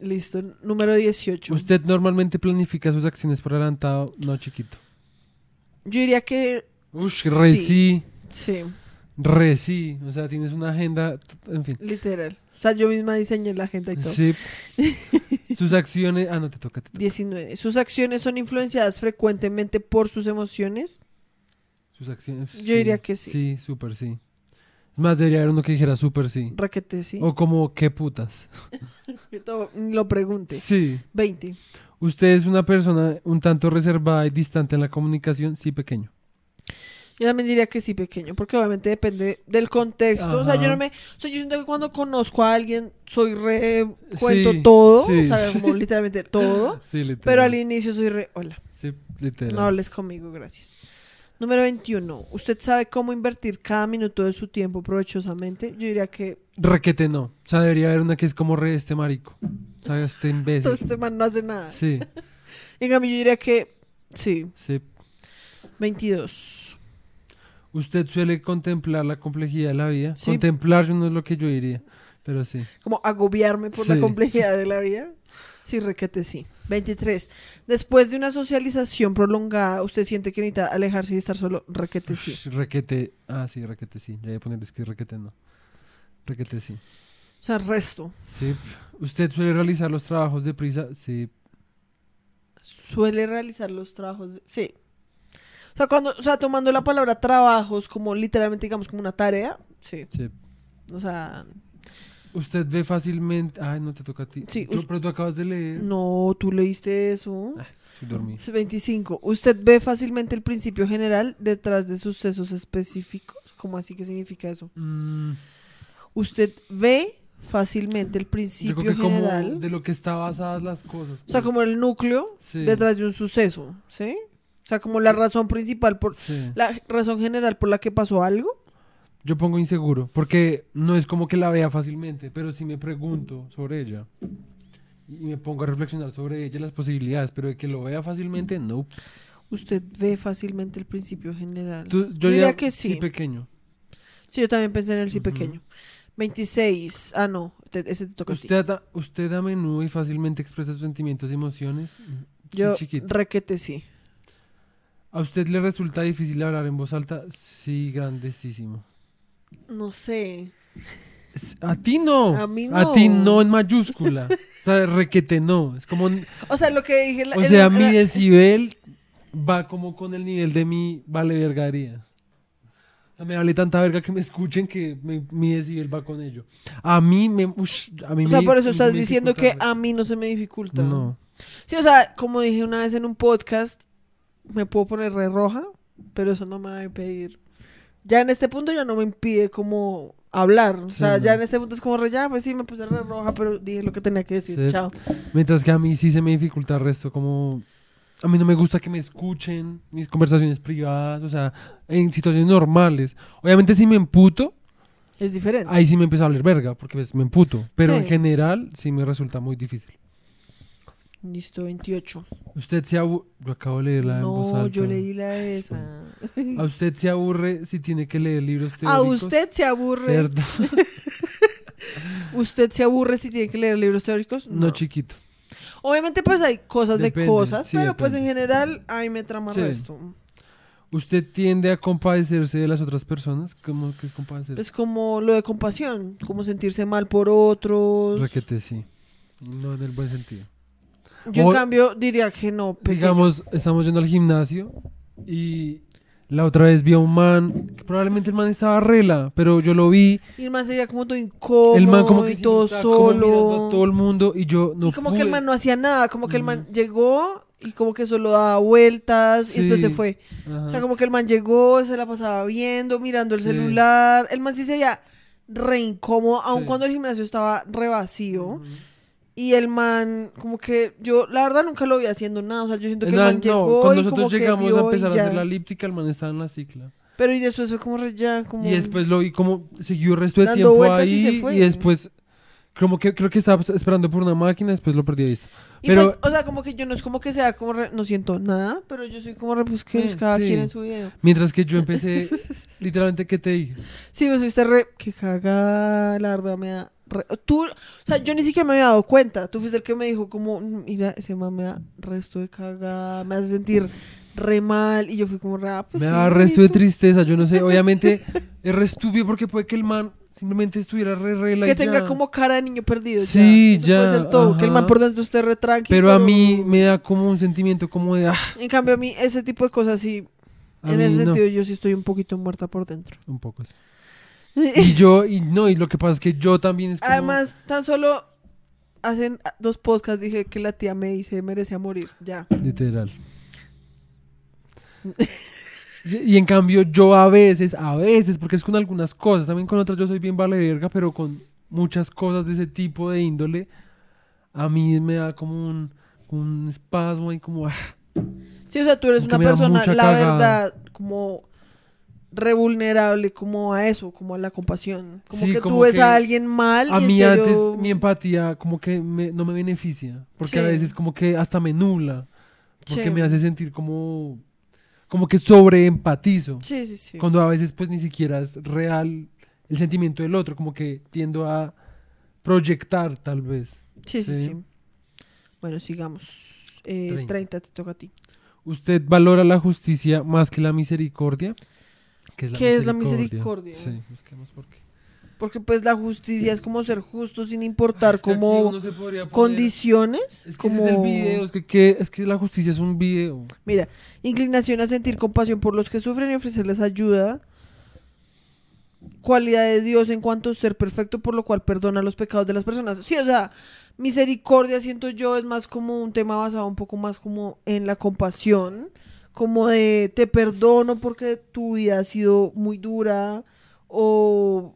Listo. Número 18.
Usted normalmente planifica sus acciones por adelantado, no chiquito.
Yo diría que.
Ush, re
Sí.
sí,
Sí,
re sí. O sea, tienes una agenda, en fin.
literal. O sea, yo misma diseñé la agenda y todo.
Sí. Sus acciones, ah, no te toca. te toca.
19. Sus acciones son influenciadas frecuentemente por sus emociones.
Sus acciones.
Yo diría que sí.
Sí, súper sí. Es más, debería haber uno que dijera súper sí.
Raquete, sí.
O como, qué putas.
Que todo- Lo pregunte.
Sí.
20.
¿Usted es una persona un tanto reservada y distante en la comunicación? Sí, pequeño.
Yo también diría que sí, pequeño, porque obviamente depende del contexto. O sea, yo no me. O sea, yo siento que cuando conozco a alguien soy re. Cuento
Sí,
todo.
sí,
o sea,
sí.
como literalmente todo.
Sí, literal.
Pero al inicio soy re. Hola.
Sí, literal.
No hables conmigo, gracias. Número 21. ¿Usted sabe cómo invertir cada minuto de su tiempo provechosamente? Yo diría que
Requete no. O sea, debería haber una que es como re este marico. O sea, este imbécil.
este man no hace nada.
Sí,
En cambio, yo diría que sí.
sí.
22.
¿Usted suele contemplar la complejidad de la vida?
Sí.
Contemplar no es lo que yo diría, pero sí.
Como agobiarme por la complejidad de la vida. Sí, requete sí. 23. Después de una socialización prolongada, ¿usted siente que necesita alejarse y estar solo? Requete sí.
Ush, Requete, ah, sí, requete sí. Ya voy a poner es que requete no. Requete sí.
O sea, resto.
Sí. ¿Usted suele realizar los trabajos deprisa? Sí.
Suele realizar los trabajos. de- Sí. O sea, cuando, o sea, tomando la palabra trabajos como literalmente, digamos, como una tarea. Sí.
Sí.
O sea,
Usted ve fácilmente. Ay, no te toca a ti.
Sí,
Yo-
us-
pero tú acabas de leer.
no, tú leíste eso.
Ah, dormí.
25. Usted ve fácilmente el principio general detrás de sucesos específicos. ¿Cómo así? ¿Qué significa eso?
Mm,
Usted ve fácilmente el
yo
principio
creo que como
general.
de lo que está basadas las cosas.
O sea,
pues.
como el núcleo
Sí.
detrás de un suceso, ¿sí? O sea, como la razón principal por
Sí.
la razón general por la que pasó algo.
Yo pongo inseguro, porque no es como que la vea fácilmente, pero si me pregunto sobre ella y me pongo a reflexionar sobre ella, las posibilidades, pero de que lo vea fácilmente, no.
Usted ve fácilmente el principio general.
Tú- yo
diría que sí.
pequeño.
Sí, yo también pensé en el sí pequeño. 26. Ah, no, te- ese te toca a ti.
Usted, a- usted a menudo y fácilmente expresa sus sentimientos y emociones. Sí,
Yo
chiquito.
requete sí.
¿A usted le resulta difícil hablar en voz alta? Sí, grandísimo.
No sé.
A ti no.
A mí
A ti
no.
no en mayúscula. o sea, requete no. Es como.
O sea, lo que dije... la-
O sea,
el-
mi
la-
decibel va como con el nivel de mi vale vergaría. O sea, me vale tanta verga que me escuchen que me- mi decibel va con ello. A mí me. ush, a mí
O sea,
me-
por eso estás diciendo que a mí no se me dificulta.
No.
Sí, o sea, como dije una vez en un podcast, me puedo poner re roja, pero eso no me va a impedir. Ya en este punto ya no me impide como hablar. O
Sí,
sea, ya en este punto es como re, ya, pues sí, me puse re roja, pero dije lo que tenía que decir.
Sí.
Chao.
Mientras que a mí sí se me dificulta el resto, como... A mí no me gusta que me escuchen mis conversaciones privadas, o sea, en situaciones normales. Obviamente si me emputo,
Es diferente.
ahí sí me empiezo a hablar verga, porque pues, me emputo. Pero
Sí.
en general sí me resulta muy difícil.
Listo, 28.
Usted se aburre... Yo acabo de leerla en voz
No,
alta.
yo leí la de esa.
¿A usted se aburre si tiene que leer libros
A
teóricos?
usted se aburre.
Perdón.
¿Usted se aburre si tiene que leer libros teóricos?
No, chiquito.
Obviamente, pues hay cosas
Depende,
de cosas,
sí,
pero pues en
depende.
general, ahí me trama
Sí.
resto.
¿Usted tiende a compadecerse de las otras personas? ¿Cómo que es compadecerse?
Es como lo de compasión, como sentirse mal por otros.
Requete, sí. No en el buen sentido.
Yo
O-
en cambio diría que no, pequeño.
Digamos, estamos yendo al gimnasio y la otra vez vi a un man, que probablemente el man estaba rela, pero yo lo vi,
Y el man se veía como todo incómodo
el man como que
y todo
estaba como
solo.
a todo el mundo y yo no
y como que el
pude.
man no hacía nada, como que el man
Ujú.
llegó y como que solo daba vueltas y después se
Sí.
fue.
Ajá.
O sea, como que el man llegó, se la pasaba viendo, mirando el
Sí.
celular. El man sí se veía re incómodo, aun
Sí.
cuando el gimnasio estaba re vacío.
Ujú.
Y el man, como que yo, la verdad, nunca lo vi haciendo nada. O sea, yo siento que el man
no,
llegó
cuando
y como
nosotros
que
llegamos
vio
a empezar a hacer la elíptica, el man estaba en la cicla.
Pero y después fue como re ya, como...
Y después lo vi como siguió el resto de
Dando
tiempo
vueltas y
ahí
se fue.
y después como que creo que estaba esperando por una máquina, después lo perdí de vista.
Y
Pero
pues, o sea, como que yo no es como que sea como re- no siento nada, pero yo soy como re, pues que
Eh,
es cada
sí.
quien en su video.
mientras que yo empecé literalmente ¿qué te dije?
Sí, me fuiste re, que caga, la verdad me da re- Tú, o sea, yo ni siquiera me había dado cuenta. Tú fuiste el que me dijo como, mira, ese man me da resto de caga, me hace sentir re mal. Y yo fui como ah, pues
me
sí,
da resto de tristeza, yo no sé, obviamente es re estúpido porque puede que el man simplemente estuviera re re
Que tenga como cara de niño perdido. ya.
Sí,
Eso
ya,
Puede ser todo. Que el man
ajá.
por dentro esté re tranquilo.
Pero a mí me da como un sentimiento como de ah,
En cambio, a mí ese tipo de cosas sí.
a
en ese
no.
sentido, yo sí estoy un poquito muerta por dentro.
un poco así. Y yo y no, y lo que pasa es que yo también es como
Además, tan solo hacen dos podcasts dije que la tía me dice merecía morir. Ya.
Literal. Y en cambio yo a veces, a veces, porque es con algunas cosas, también con otras yo soy bien vale verga, pero con muchas cosas de ese tipo de índole, a mí me da como un, un espasmo y como... ah,
Sí, o sea, tú eres una persona, la
cagada.
verdad, como revulnerable como a eso, como a la compasión. Como
Sí,
que
como
tú ves
que
a alguien mal
a
y
mí
serio-
antes mi empatía como que me- no me beneficia, porque a veces como que hasta me nubla, porque
Sí.
me hace sentir como, como que sobreempatizo.
Sí, sí, sí.
Cuando a veces pues ni siquiera es real el sentimiento del otro, como que tiendo a proyectar tal vez.
Sí, sí,
Sí.
sí. Bueno, sigamos. Eh,
30.
30. te toca a ti.
¿Usted valora la justicia más que la misericordia? ¿Qué
¿Qué es la misericordia?
Sí, busquemos por qué.
Porque pues la justicia es como ser justo sin importar
Es que
como
poner-
condiciones.
Es que
como...
es el video, es que, que- es que la justicia es un video.
Mira, inclinación a sentir compasión por los que sufren y ofrecerles ayuda. cualidad de Dios en cuanto a ser perfecto, por lo cual perdona los pecados de las personas. Sí, o sea, misericordia siento yo es más como un tema basado un poco más como en la compasión, como de te perdono porque tu vida ha sido muy dura o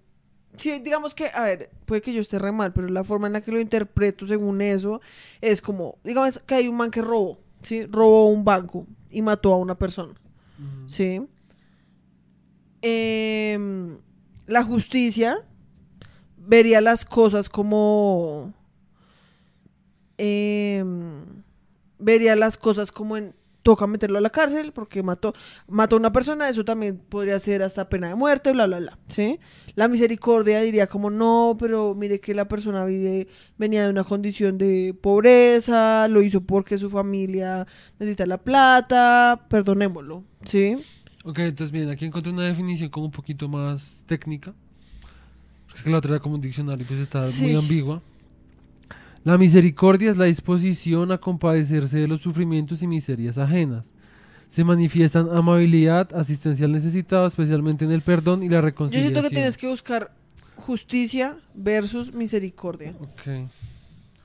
sí, digamos que, a ver, puede que yo esté re mal, pero la forma en la que lo interpreto según eso es como, digamos que hay un man que robó, ¿sí? Robó un banco y mató a una persona. ¿sí? Em, la justicia vería las cosas como... em, vería las cosas como en toca meterlo a la cárcel porque mató mató a una persona, eso también podría ser hasta pena de muerte, bla bla bla, ¿sí? La misericordia diría como no, pero mire que la persona vive venía de una condición de pobreza, lo hizo porque su familia necesita la plata, perdonémoslo, ¿sí?
Ok, entonces bien, aquí encontré una definición como un poquito más técnica. Porque es que la otra era como un diccionario, pues está
Sí.
muy ambigua. La misericordia es la disposición a compadecerse de los sufrimientos y miserias ajenas. Se manifiestan amabilidad, asistencia al necesitado, especialmente en el perdón y la
Yo
reconciliación.
siento que tienes que buscar justicia versus misericordia.
Ok.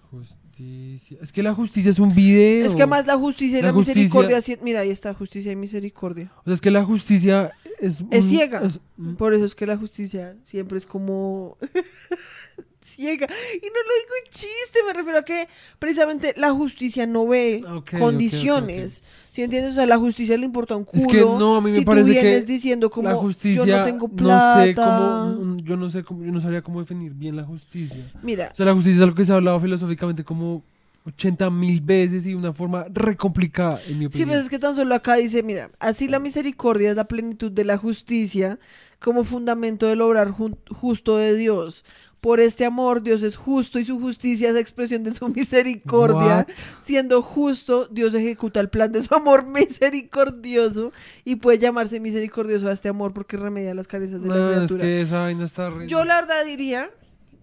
Justicia. Es que la justicia es un video.
Es que más la justicia y
La
la,
justicia-
misericordia, mira, ahí está justicia y misericordia.
O sea, es que la justicia es...
Es
un-
ciega.
es-
Por eso es que la justicia siempre es como ciega. Y no lo digo en chiste, me refiero a que precisamente la justicia no ve
Ok, ok, ok,
condiciones. ¿Sí entiendes? O sea, la justicia le importa un culo.
Es que no, a mí me
si
parece
tú
que
diciendo como
la justicia,
yo no tengo plata.
no sé cómo, mm, yo no sé cómo, yo no sabría cómo definir bien la justicia.
Mira,
O sea, la justicia es algo que se ha hablado filosóficamente como 80 mil veces y de una forma re complicada, en mi
Sí,
opinión.
pues es que tan solo acá dice, mira, así la misericordia es la plenitud de la justicia como fundamento del obrar justo de Dios. Por este amor, Dios es justo y su justicia es expresión de su misericordia.
What?
Siendo justo, Dios ejecuta el plan de su amor misericordioso y puede llamarse misericordioso a este amor porque remedia las carencias de la
No, es
criatura.
que esa vaina está.
Yo la verdad diría,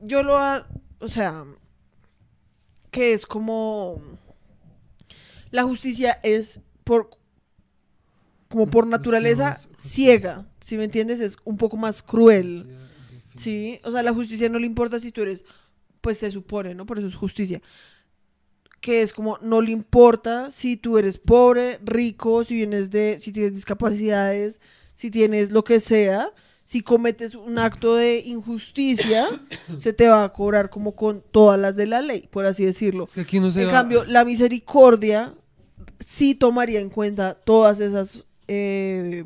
yo lo, ha- o sea, que es como la justicia es por como por naturaleza ciega, si me entiendes, es un poco más cruel, sí, o sea, la justicia no le importa si tú eres, pues se supone, ¿no? Por eso es justicia. Que es como no le importa si tú eres pobre, rico, si vienes de, si tienes discapacidades, si tienes lo que sea, si cometes un acto de injusticia, se te va a cobrar como con todas las de la ley, por así decirlo.
Es que aquí no se
En
va-
cambio, la misericordia sí tomaría en cuenta todas esas, eh,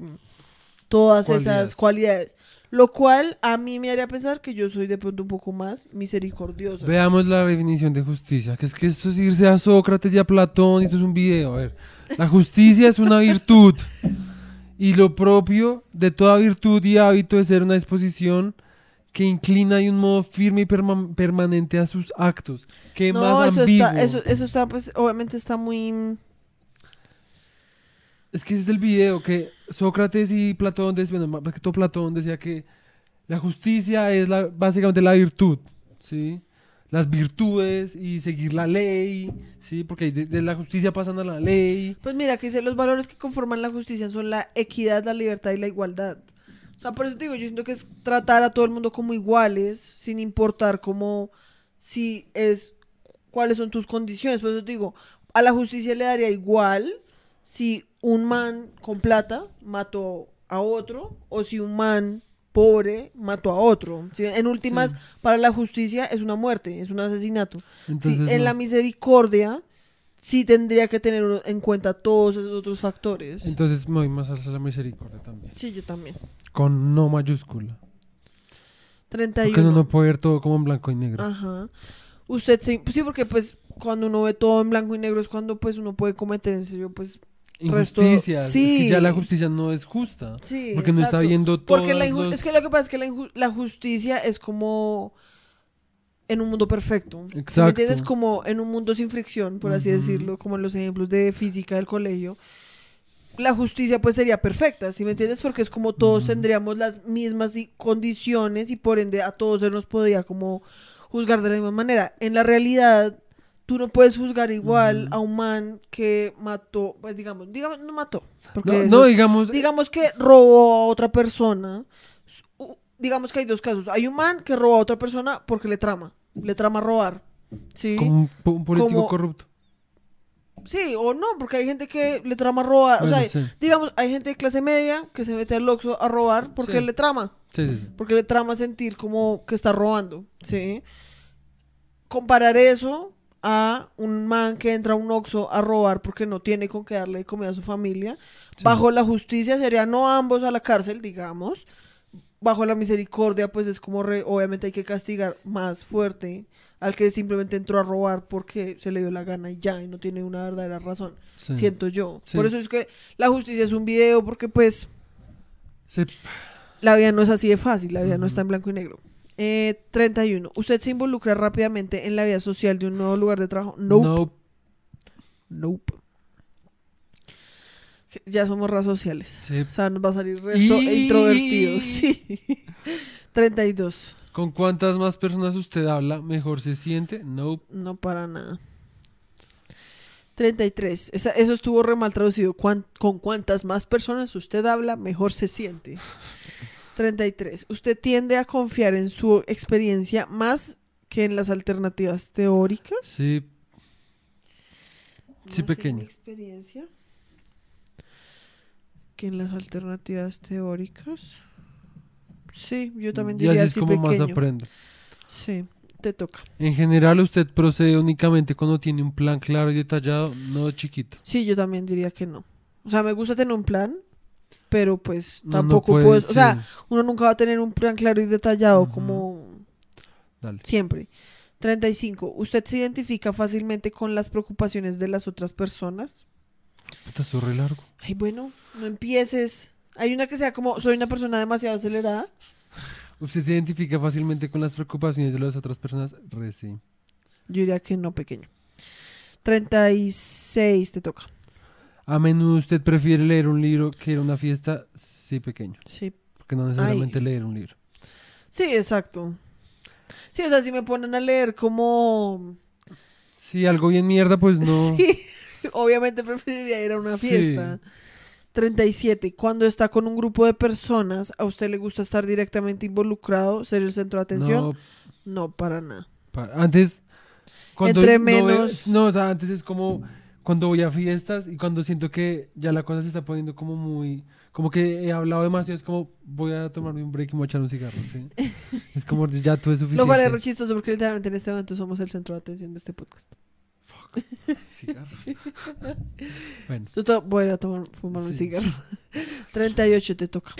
todas esas cualidades. Lo cual a mí me haría pensar que yo soy de pronto un poco más misericordiosa.
Veamos la definición de justicia, que es que esto es irse a Sócrates y a Platón y esto es un video. A ver, la justicia es una virtud y lo propio de toda virtud y hábito es ser una disposición que inclina de un modo firme y perma- permanente a sus actos. ¿Qué
no,
más
eso
ambiguo?
está, eso, eso está, pues, obviamente está muy...
Es que es el video que Sócrates y Platón, decían, bueno, más que todo Platón decía que la justicia es básicamente la virtud, ¿sí? Las virtudes y seguir la ley, ¿sí? Porque de, de la justicia pasan a la ley.
Pues mira, que dice, los valores que conforman la justicia son la equidad, la libertad y la igualdad. O sea, por eso te digo, yo siento que es tratar a todo el mundo como iguales, sin importar cómo, si es, cuáles son tus condiciones. Por eso te digo, a la justicia le daría igual si un man con plata mató a otro o si un man pobre mató a otro. ¿sí? En últimas,
Sí.
para la justicia es una muerte, es un asesinato. Sí,
Entonces,
en
no.
la misericordia sí tendría que tener en cuenta todos esos otros factores.
Entonces me voy más hacia la misericordia también.
sí, yo también.
Con no mayúscula.
31.
Porque uno no puede ver todo como en blanco y negro.
Ajá. Usted sí, pues sí, porque pues cuando uno ve todo en blanco y negro es cuando pues uno puede cometer en serio pues resto-
Injusticias. Es
sí.
que ya la justicia no es justa.
sí.
Porque no está
exacto.
viendo todo.
Porque la inju- es que lo que pasa es que la, la justicia es como en un mundo perfecto. ¿Sí ¿Me
Exacto.
entiendes? Como en un mundo sin fricción, por así
Ujú.
decirlo, como en los ejemplos de física del colegio. La justicia pues sería perfecta, ¿sí me entiendes? Porque es como todos
Ujú.
tendríamos las mismas condiciones y por ende a todos se nos podría como juzgar de la misma manera. En la realidad, tú no puedes juzgar igual a un man que mató, pues digamos, digamos, no mató. Porque
No,
eso
no,
es-
digamos.
digamos que robó a otra persona. digamos que hay dos casos. Hay un man que roba a otra persona porque le trama. Le trama robar. Sí.
Como un, po- un político
Como-
corrupto.
Sí, o no, porque hay gente que le trama robar. o sea,
sí.
digamos, hay gente de clase media que se mete al Oxxo a robar porque
Sí.
le trama.
Sí, sí, sí.
Porque le trama sentir como que está robando, ¿sí? Comparar eso a un man que entra a un Oxxo a robar porque no tiene con qué darle comida a su familia.
Sí.
Bajo la justicia sería no ambos a la cárcel, digamos. Bajo la misericordia, pues es como, re- obviamente hay que castigar más fuerte al que simplemente entró a robar porque se le dio la gana y ya, y no tiene una verdadera razón.
Sí.
Siento yo.
Sí.
Por eso es que la justicia es un video, porque pues la vida no es así de fácil, la vida no está en blanco y negro. Eh, 31. ¿Usted se involucra rápidamente en la vida social de un nuevo lugar de trabajo? Nope.
No,
Nope. Ya somos redes sociales.
sí.
O sea, nos va a salir resto e
Y-
introvertidos. Sí. 32.
¿Con cuántas más personas usted habla, mejor se siente? No.
No para nada. 33. Esa- eso estuvo re mal traducido. Cuán- ¿Con cuántas más personas usted habla, mejor se siente? 33. Usted tiende a confiar en su experiencia más que en las alternativas teóricas.
Sí, Sí, pequeño.
experiencia que en las alternativas teóricas. Sí, yo también
y así
diría
es como más aprendo.
Sí, te toca.
En general, usted procede únicamente cuando tiene un plan claro y detallado, no chiquito.
Sí, yo también diría que no. O sea, me gusta tener un plan, pero pues
No, no
tampoco
puede
puedo. O sea, uno nunca va a tener un plan claro y detallado
Ujú.
como
Dale.
siempre. 35. ¿Usted se identifica fácilmente con las preocupaciones de las otras personas?
Puta, re largo.
Ay, bueno, no empieces. Hay una que sea como, soy una persona demasiado acelerada.
¿Usted se identifica fácilmente con las preocupaciones de las otras personas? Re sí.
Yo diría que no, pequeño. 36 te toca.
¿A menudo usted prefiere leer un libro que ir a una fiesta? Sí, pequeño.
Sí.
Porque no necesariamente
Ay.
leer un libro.
Sí, exacto. Sí, o sea, si me ponen a leer como...
Si algo bien mierda, pues no.
Sí, obviamente preferiría ir a una
Sí.
fiesta. 37. Cuando está con un grupo de personas, ¿a usted le gusta estar directamente involucrado, ser el centro de atención?
No,
No, para nada.
pa- antes. Cuando
Entre
no
menos-
No, o sea, antes es como cuando voy a fiestas y cuando siento que ya la cosa se está poniendo como muy. Como que he hablado demasiado, es como voy a tomarme un break y me voy a echar un cigarro, ¿sí? es como ya es suficiente.
Lo cual es re chistoso porque literalmente en este momento somos el centro de atención de este podcast.
Cigarros. bueno,
Yo to- voy a ir a tomar, fumar un cigarro. 38 te toca.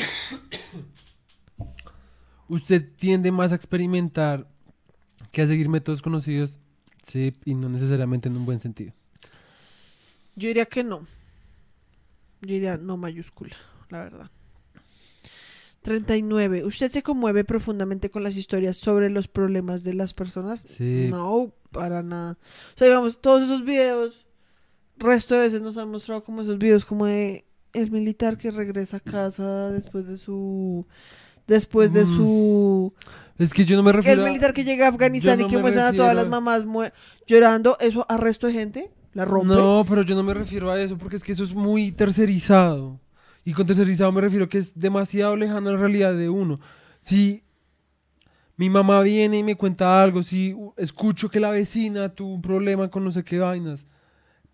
¿usted tiende más a experimentar que a seguir métodos conocidos? Sí, y no necesariamente en un buen sentido.
Yo diría que no. Yo diría no mayúscula, la verdad. 39. ¿Usted se conmueve profundamente con las historias sobre los problemas de las personas?
Sí.
No, para nada. O sea, digamos, todos esos videos, resto de veces nos han mostrado como esos videos como de el militar que regresa a casa después de su... Después de
Mm.
su...
Es que yo no me
El
refiero a...
militar que llega a Afganistán y que muestran a todas las mamás llorando, ¿eso a resto de gente? ¿La rompe?
No, pero yo no me refiero a eso porque es que eso es muy tercerizado. Y con tercerizado me refiero que es demasiado lejano la realidad de uno. Si mi mamá viene y me cuenta algo, si escucho que la vecina tuvo un problema con no sé qué vainas,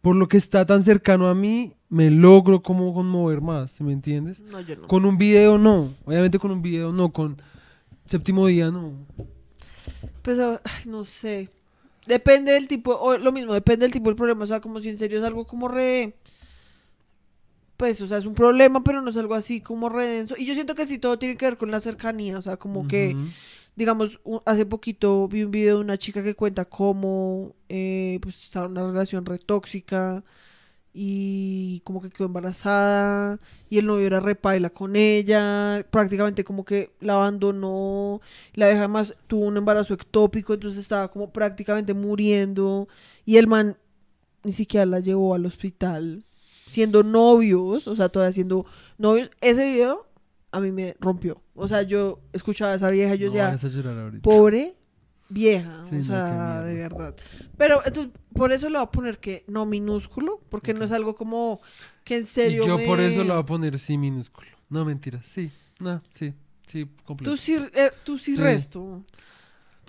por lo que está tan cercano a mí, me logro como conmover más, ¿se me entiendes?
No, yo no.
Con un video no, obviamente con un video no, con séptimo día no.
Pues, ah, no sé. Depende del tipo, o lo mismo, depende del tipo del problema. O sea, como si en serio es algo como re. Pues, o sea, es un problema, pero no es algo así como re denso. Y yo siento que sí, todo tiene que ver con la cercanía. O sea, como que, digamos, hace poquito vi un video de una chica que cuenta cómo, eh, pues, estaba en una relación re tóxica y como que quedó embarazada y el novio era repaila con ella, prácticamente como que la abandonó, la vieja más tuvo un embarazo ectópico, entonces estaba como prácticamente muriendo y el man ni siquiera la llevó al hospital siendo novios, o sea, todavía siendo novios. Ese video a mí me rompió. O sea, yo escuchaba a esa vieja, yo
no
decía, pobre vieja,
Sí,
o sea, de verdad. Pero entonces, por eso le voy a poner que no minúsculo, porque no es algo como que en
Y
serio
yo por eso lo voy a poner sí minúsculo. No, mentira, sí, no, sí, Sí, completo.
Tú sí, eh, tú sí,
Sí.
resto.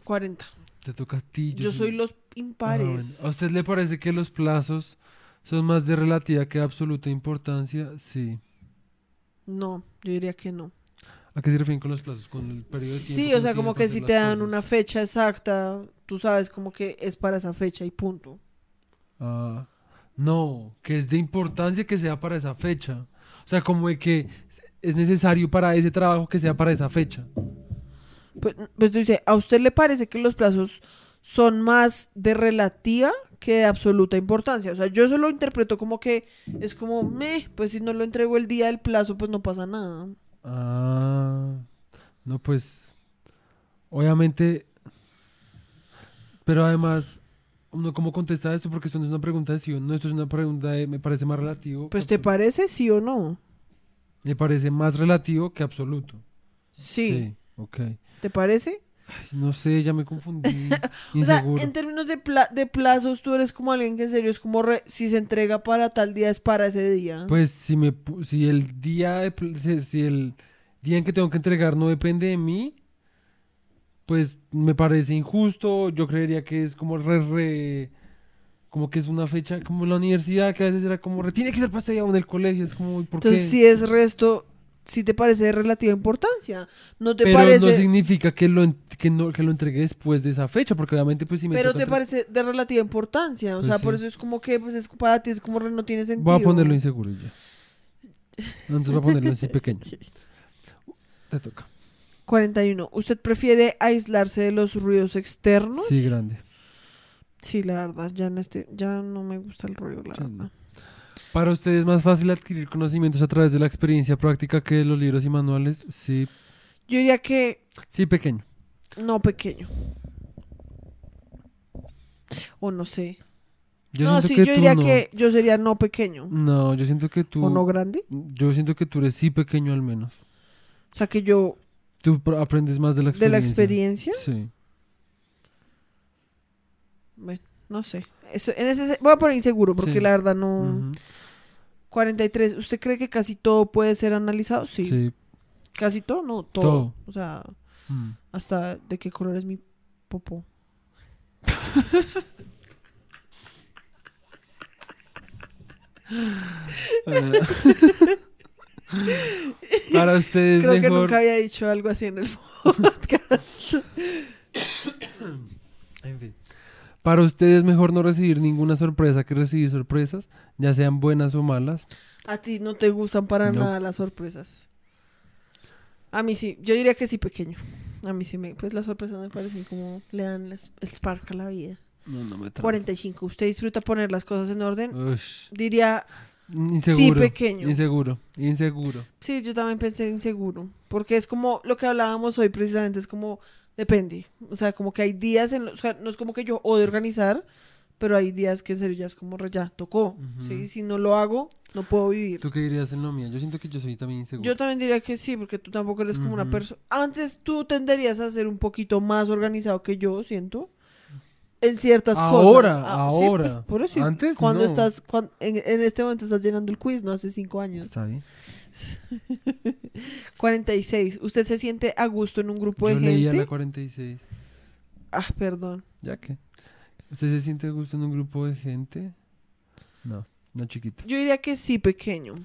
40.
Te toca a ti.
Yo, soy los
Ah,
impares.
bueno. ¿A usted le parece que los plazos son más de relativa que de absoluta importancia? Sí.
No, yo diría que no.
¿A qué se refieren con los plazos? ¿Con el periodo de tiempo?
Sí, o sea, como que si te dan
cosas?
una fecha exacta, tú sabes como que es para esa fecha y punto.
Ah, no, que es de importancia que sea para esa fecha. O sea, como de que es necesario para ese trabajo que sea para esa fecha.
Pues, pues tú dices, ¿a usted le parece que los plazos son más de relativa que de absoluta importancia? O sea, yo eso lo interpreto como que es como, me, pues si no lo entrego el día del plazo, pues no pasa nada.
Ah, no, pues, obviamente, pero además, uno cómo contesta esto, porque esto no es una pregunta de sí o no, esto es una pregunta de, me parece más relativo.
Pues te parece sí o no.
Me parece más relativo que absoluto.
Sí.
ok.
¿Te parece?
Ay, no sé, ya me confundí.
O sea, en términos de, pla- de plazos, tú eres como alguien que en serio es como re- si se entrega para tal día es para ese día.
Pues si me si el día de si el día en que tengo que entregar no depende de mí, pues me parece injusto. Yo creería que es como re, re- como que es una fecha como en la universidad que a veces era como re- tiene que ser para este día o en el colegio es como ¿por
Entonces,
qué?
si es resto, si te parece de relativa importancia. No te
Pero
parece.
no significa que lo que no que lo entregue después de esa fecha, porque obviamente pues si me
Pero te
entre-
parece de relativa importancia. O
Pues
sea,
sí.
por eso es como que pues es para ti, es como no tiene sentido.
Voy a ponerlo inseguro ya. Entonces voy a ponerlo así pequeño. Te toca.
41. ¿Usted prefiere aislarse de los ruidos externos?
Sí, grande.
Sí, la verdad, ya en este, ya no me gusta el ruido, la
Sí,
verdad.
Para ustedes es más fácil adquirir conocimientos a través de la experiencia práctica que de los libros y manuales. Sí,
Yo diría que
sí, pequeño.
no pequeño. O no sé.
Yo
no, sí,
que
yo diría
no.
que yo sería no pequeño.
No, yo siento que tú.
¿O no grande?
Yo siento que tú eres sí pequeño al menos.
O sea, que yo,
Tú pr- aprendes más de la
de la
experiencia.
experiencia,
Sí.
bueno, no sé. Eso, en ese, se- voy a poner inseguro, porque
Sí.
la verdad no... 43. ¿Usted cree que casi todo puede ser analizado? Sí.
Sí.
¿Casi todo? No, todo.
Todo.
O sea,
Mm.
hasta de qué color es mi popó.
Para ustedes
Creo que nunca había dicho algo así en el podcast.
En fin. Para ustedes es mejor no recibir ninguna sorpresa que recibir sorpresas, ya sean buenas o malas.
A ti no te gustan para
No.
nada las sorpresas. A mí sí, yo diría que sí pequeño. A mí sí me, pues las sorpresas me parecen como le dan las- el spark a la vida.
No, no me
45. ¿Usted disfruta poner las cosas en orden?
Ush.
Diría,
Inseguro.
pequeño.
Inseguro. Inseguro.
sí, yo también pensé inseguro. Porque es como lo que hablábamos hoy precisamente, es como, depende. O sea, como que hay días, en los, o sea, no es como que yo odio organizar, pero hay días que en serio ya es como, re, ya, tocó.
Ujú.
¿sí? Si no lo hago, no puedo vivir.
¿Tú qué dirías en lo mío? Yo siento que yo soy también inseguro.
Yo también diría que sí, porque tú tampoco eres como una
Ujú.
persona. Antes tú tenderías a ser un poquito más organizado que yo, siento. En ciertas
Ahora,
cosas. Ah, sí,
ahora.
pues, por eso.
Antes,
Cuando
no.
estás, cuan- en, en este momento estás llenando el quiz, no hace cinco años.
Está bien.
46. ¿Usted se siente a gusto en un grupo
Yo
de
leía
gente?
la 46.
Ah, perdón.
¿Ya qué? ¿Usted se siente a gusto en un grupo de gente? No, no chiquito.
Yo diría que sí, pequeño.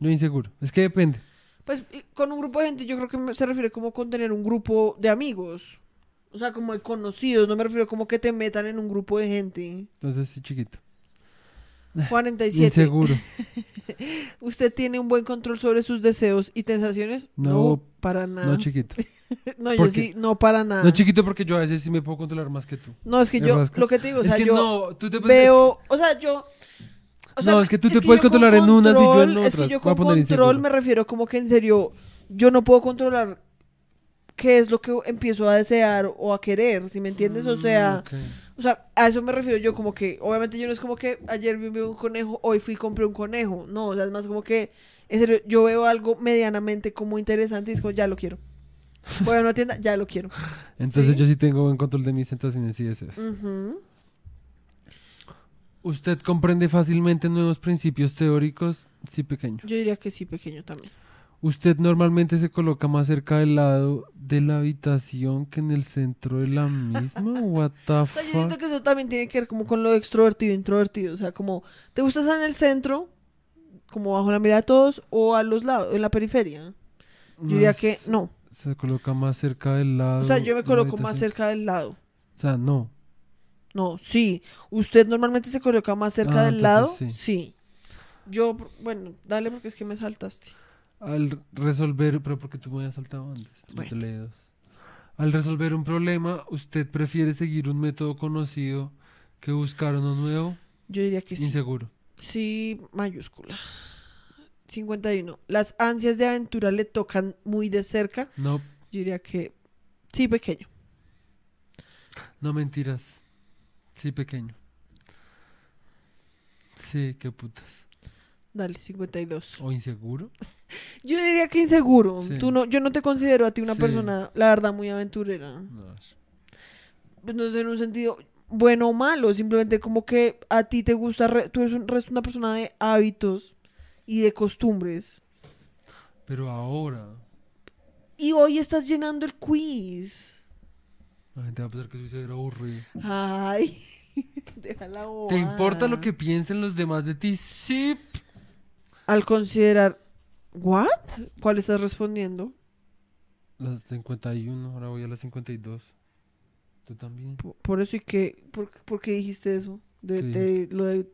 Yo inseguro. Es que depende.
Pues con un grupo de gente yo creo que se refiere como con tener un grupo de amigos. O sea, como de conocidos. No me refiero como que te metan en un grupo de gente.
Entonces sí chiquito.
47.
Inseguro.
¿Usted tiene un buen control sobre sus deseos y sensaciones?
No,
para nada.
No chiquito.
No, yo
¿Por
sí, no para nada.
No chiquito porque yo a veces sí me puedo controlar más que tú.
No, es que
¿Me
yo,
rascas?
lo que te digo, o
es
sea,
que
yo
no, tú te puedes-
veo, o sea, yo... o sea,
No, es que tú te puedes
con
controlar en unas y yo en
control- Es que
otras.
yo con control
inseguro.
me refiero como que en serio, yo no puedo controlar qué es lo que empiezo a desear o a querer, si me entiendes? O sea,
Mm,
o sea, a eso me refiero yo como que, obviamente yo no es como que ayer vi un conejo, hoy fui y compré un conejo, no, o sea, es más como que, en serio, yo veo algo medianamente como interesante y es como, ya lo quiero. Voy a una tienda, ya lo quiero.
Entonces
¿Sí?
yo sí tengo buen control de mis tentaciones y deseos. ¿Usted comprende fácilmente nuevos principios teóricos? Sí, pequeño.
Yo diría que sí, pequeño también.
Usted normalmente se coloca más cerca del lado de la habitación que en el centro de la misma. What the
O sea, yo siento
fuck?
que eso también tiene que ver como con lo extrovertido e introvertido. O sea, como, ¿te gusta estar en el centro? Como bajo la mirada de todos o a los lados, en la periferia. Yo diría que no.
Se coloca más cerca del lado.
O sea, yo me coloco más cerca del lado.
O sea, no.
No, sí. ¿Usted normalmente se coloca más cerca
Ah,
del
entonces
lado?
sí.
Sí. Yo, bueno, dale porque es que me saltaste.
Al resolver, pero porque tú me habías saltado antes.
Bueno.
te leí dos. Al resolver un problema, ¿usted prefiere seguir un método conocido que buscar uno nuevo?
Yo diría que sí.
Inseguro.
Sí, mayúscula. 51. Las ansias de aventura le tocan muy de cerca.
No,
Yo diría que sí, pequeño.
no mentiras. Sí, pequeño. Sí, qué putas.
Dale, 52.
¿O inseguro?
Yo diría que inseguro.
Sí.
Tú no, yo no te considero a ti una
Sí.
persona, la verdad, muy aventurera.
No.
Pues no sé, en un sentido bueno o malo, simplemente como que a ti te gusta, re- tú eres un- eres una persona de hábitos y de costumbres.
Pero ahora,
Y hoy estás llenando el quiz.
la gente va a pensar que soy ser aburrido.
Ay, déjala
¿Te importa lo que piensen los demás de ti? Sí.
Al considerar... ¿What? ¿Cuál estás respondiendo?
Las 51, ahora voy a las 52. ¿Tú también?
Por, por eso y que... ¿Por, por qué dijiste eso? De,
¿Qué
de- lo de-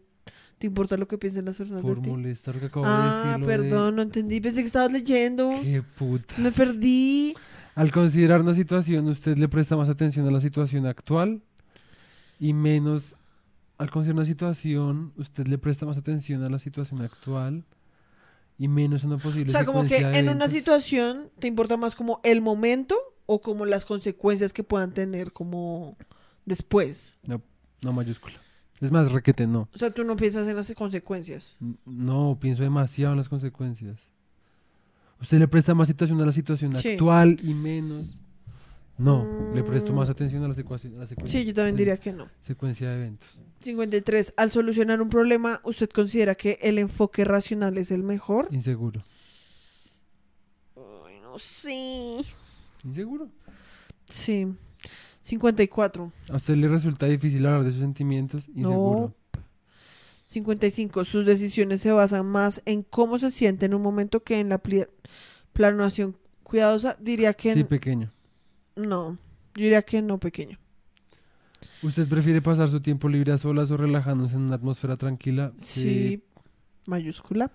¿Te importa lo que piensen las personas
Por
de ti?
molestar que acabo de
Ah,
de-
perdón, no entendí. Pensé que estabas leyendo.
Qué puta.
Me perdí.
Al considerar una situación, usted le presta más atención a la situación actual y menos. Al considerar una situación, usted le presta más atención a la situación actual y menos una posible
O sea, como que en una situación te importa más como el momento o como las consecuencias que puedan tener como después.
No, no mayúscula. Es más, requete, no.
O sea, tú no piensas en las consecuencias.
No, pienso demasiado en las consecuencias. Usted le presta más atención a la situación
Sí.
actual y menos. No, le presto más atención a la, secuaci- a la secuencia.
Sí, yo también diría que no.
Secuencia de eventos.
53. Al solucionar un problema, ¿usted considera que el enfoque racional es el mejor?
Inseguro.
Ay, no sé.
Inseguro.
Sí. 54.
¿A usted le resulta difícil hablar de sus sentimientos? Inseguro.
55. Sus decisiones se basan más en cómo se siente en un momento que en la planeación cuidadosa. Diría que
Sí,
n-
pequeño.
No. Yo diría que no, pequeño.
¿Usted prefiere pasar su tiempo libre a solas o relajándose en una atmósfera tranquila?
Sí. Mayúscula.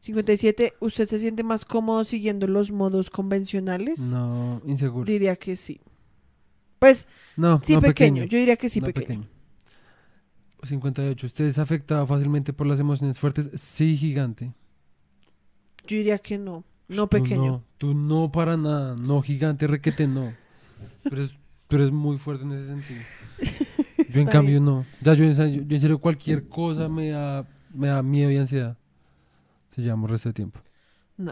57. ¿Usted se siente más cómodo siguiendo los modos convencionales?
No, inseguro.
Diría que sí. Pues
No,
sí,
no,
pequeño. Yo diría que sí,
No,
pequeño.
58. ¿Usted es afectado fácilmente por las emociones fuertes? Sí, gigante.
Yo diría que no. No
Tú
pequeño.
no, tú no para nada. No, gigante, requete, no. Pero es, pero es muy fuerte en ese sentido. Yo en
Está
cambio no. Ya yo en, serio- yo en serio cualquier cosa me da, me da miedo y ansiedad. Se llama resto de tiempo.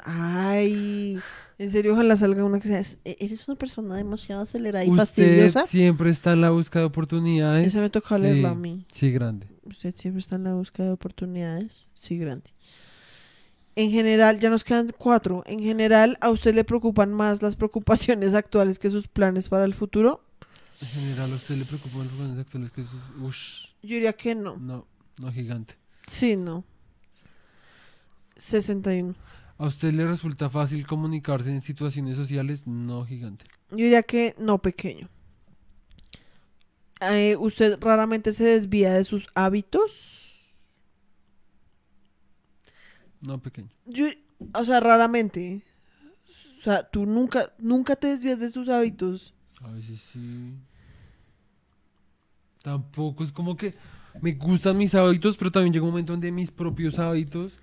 Ay, en serio, ojalá salga una que sea. "Es- Eres una persona demasiado acelerada y
Usted
fastidiosa.
siempre está en la búsqueda de oportunidades.
Esa me toca
sí,
leerla a mí.
Sí, grande.
Usted siempre está en la búsqueda de oportunidades. Sí, grande. En general, ya nos quedan cuatro. En general, ¿a usted le preocupan más las preocupaciones actuales que sus planes para el futuro?
En general, ¿a usted le preocupan los jóvenes actuales que es- ush,
Yo diría que no.
no, no gigante.
Sí, no. 61.
¿A usted le resulta fácil comunicarse en situaciones sociales? No gigante.
Yo diría que no pequeño. Eh, ¿Usted raramente se desvía de sus hábitos?
No pequeño.
Yo, o sea, raramente. O sea, tú nunca, nunca te desvías de tus hábitos.
A veces sí. Tampoco es como que me gustan mis hábitos, pero también llega un momento donde mis propios hábitos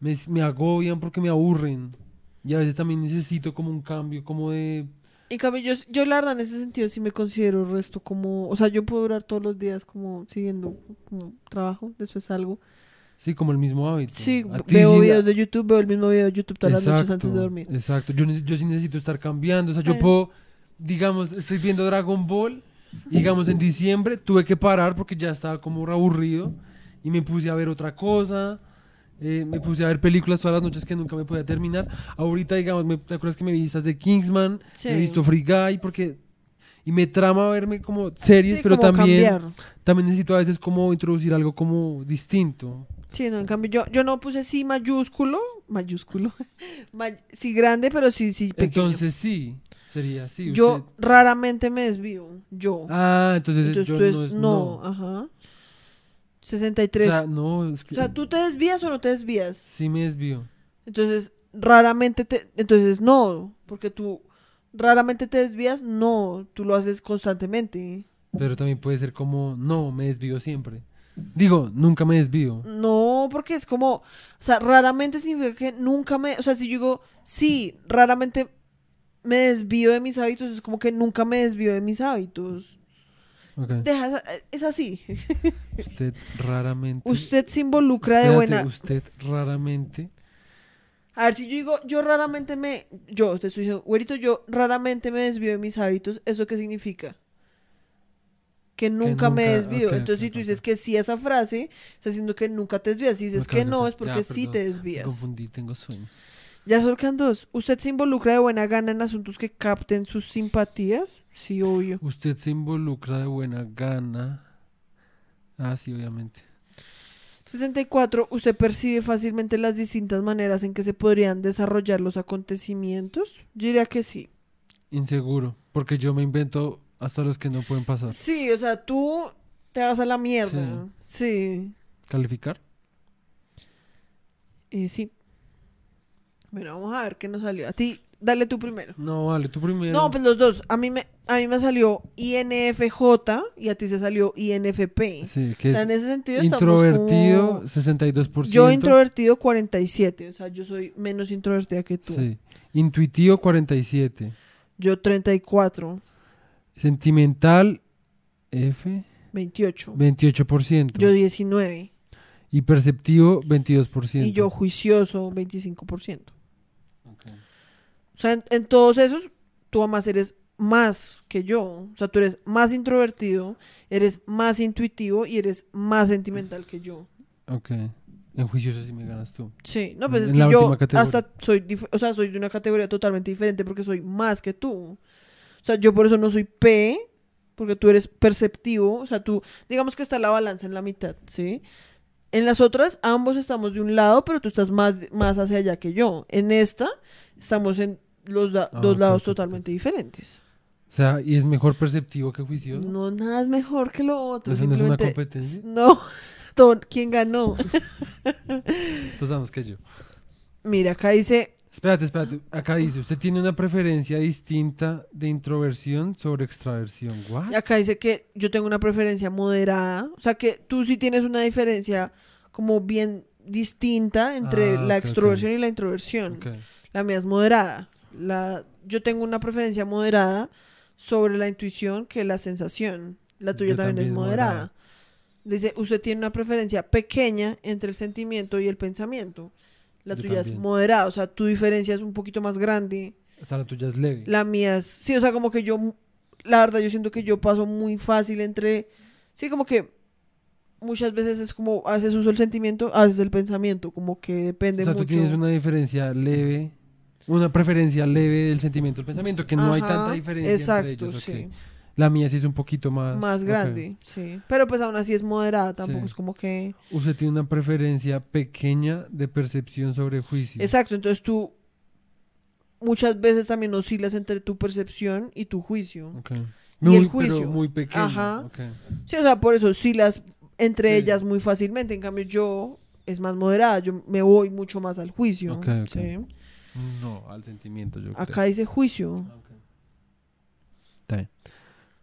me, me agobian porque me aburren. Y a veces también necesito como un cambio, como de...
En cambio, yo, yo la verdad en ese sentido sí me considero resto como, o sea, yo puedo durar todos los días como siguiendo como trabajo, después salgo.
Sí, como el mismo hábito.
Sí,
A
veo videos de YouTube, veo el mismo video de YouTube todas las noches antes de dormir.
Exacto, yo, yo sí necesito estar cambiando. O sea, yo puedo, digamos, estoy viendo Dragon Ball. digamos, en diciembre tuve que parar porque ya estaba como aburrido. Y me puse a ver otra cosa. eh, me puse a ver películas todas las noches que nunca me podía terminar. Ahorita, digamos, me, ¿te acuerdas que me vi esas de Kingsman?
Sí.
He visto Free Guy porque... Y me trama verme como series,
Sí,
pero
como
también,
cambiar.
también necesito a veces como introducir algo como distinto.
Sí, no, en cambio yo, yo no puse sí mayúsculo, mayúsculo, may- sí grande, pero sí, sí pequeño.
Entonces sí, sería así.
yo
usted-
raramente me desvío, yo.
Ah, entonces,
Entonces
yo
tú es
no es
no,
no.
ajá. 63.
O sea, no, es que
o sea, ¿tú te desvías o no te desvías?
sí me desvío.
Entonces, raramente te... Entonces, no, porque tú raramente te desvías, no, tú lo haces constantemente.
Pero también puede ser como, no, me desvío siempre. Digo, nunca me desvío.
No, porque es como, o sea, raramente significa que nunca me, o sea, si yo digo, sí, raramente me desvío de mis hábitos, es como que nunca me desvío de mis hábitos. Deja, es así.
Usted raramente.
Usted se involucra de buena...
Usted raramente.
A ver, si yo digo, yo raramente me, yo te estoy diciendo, güerito, yo raramente me desvío de mis hábitos, ¿eso qué significa? Que nunca, me
nunca-
desvío. Entonces, si tú dices que sí a esa frase, estás diciendo que nunca te desvías. Si dices que no, es porque
Ya,
sí te
Me
desvías.
confundí, tengo sueño.
Ya quedan dos. ¿Usted se involucra de buena gana en asuntos que capten sus simpatías? Sí, obvio.
Usted se involucra de buena gana. Ah, sí, obviamente.
64. ¿Usted percibe fácilmente las distintas maneras en que se podrían desarrollar los acontecimientos? Yo diría que sí.
Inseguro. Porque yo me invento hasta los que no pueden pasar.
Sí, o sea, tú te vas a la mierda. Sí.
¿Calificar?
Eh, sí. Bueno, vamos a ver qué nos salió. A ti, dale tú primero.
No, vale, tú primero.
No, pues los dos. A mí me, a mí me salió INFJ y a ti se salió INFP.
Sí, que
o sea, en ese sentido
introvertido,
estamos como...
62%.
Yo introvertido 47, o sea, yo soy menos introvertida que tú.
Sí. Intuitivo, 47.
Yo 34,
Sentimental, F,
28.
28%.
Yo 19
Y perceptivo, 22%.
y yo juicioso 25%.
Ok.
O sea, en, en todos esos tú además eres más que yo. O sea, tú eres más introvertido, eres más intuitivo y eres más sentimental que yo.
Ok. En juicioso sí me ganas tú.
Sí, no, pues es
En
que
la
yo hasta soy, o sea, soy de una categoría totalmente diferente porque soy más que tú. O sea, yo por eso no soy P, porque tú eres perceptivo, o sea, tú, digamos que está la balanza en la mitad, ¿sí? En las otras, ambos estamos de un lado, pero tú estás más, más hacia allá que yo. En esta, estamos en los da-
Ah,
dos lados totalmente diferentes.
O sea, ¿y es mejor perceptivo que juicioso?
No, nada es mejor que lo otro.
¿Eso no es una competencia?
No, ¿quién ganó?
Entonces sabemos que yo.
Mira, acá dice
Espérate, espérate. Acá dice, usted tiene una preferencia distinta de introversión sobre extraversión. ¿What?
Acá dice que yo tengo una preferencia moderada. O sea que tú sí tienes una diferencia como bien distinta entre
Ah,
la extroversión y la introversión. La mía es moderada. La, yo tengo una preferencia moderada sobre la intuición que la sensación. La tuya también, es moderada.
moderada.
Dice, usted tiene una preferencia pequeña entre el sentimiento y el pensamiento. La
Yo
tuya es moderada. O sea, tu diferencia es un poquito más grande.
O sea, la tuya es leve.
La mía es, sí, o sea, como que yo, la verdad, yo siento que yo paso muy fácil entre, sí, como que muchas veces es como, a veces uso el sentimiento, a veces el pensamiento, como que
O
depende
sea, tú
mucho.
tienes una diferencia leve, una preferencia leve del sentimiento del pensamiento, que no hay tanta diferencia
Exacto,
entre ellos.
sí.
La mía sí es un poquito más...
Grande, sí. Pero pues aún así es moderada, tampoco
Sí.
es como que...
Usted tiene una preferencia pequeña de percepción sobre juicio.
Exacto, entonces tú muchas veces también oscilas entre tu percepción y tu juicio.
Ok.
Y
Muy,
el
pero
juicio.
muy pequeño.
Ajá.
ok.
Sí, o sea, por eso oscilas entre
Sí.
ellas muy fácilmente. En cambio, yo es más moderada, yo me voy mucho más al juicio. ¿sí?
No, al sentimiento, yo
Acá
creo.
dice juicio.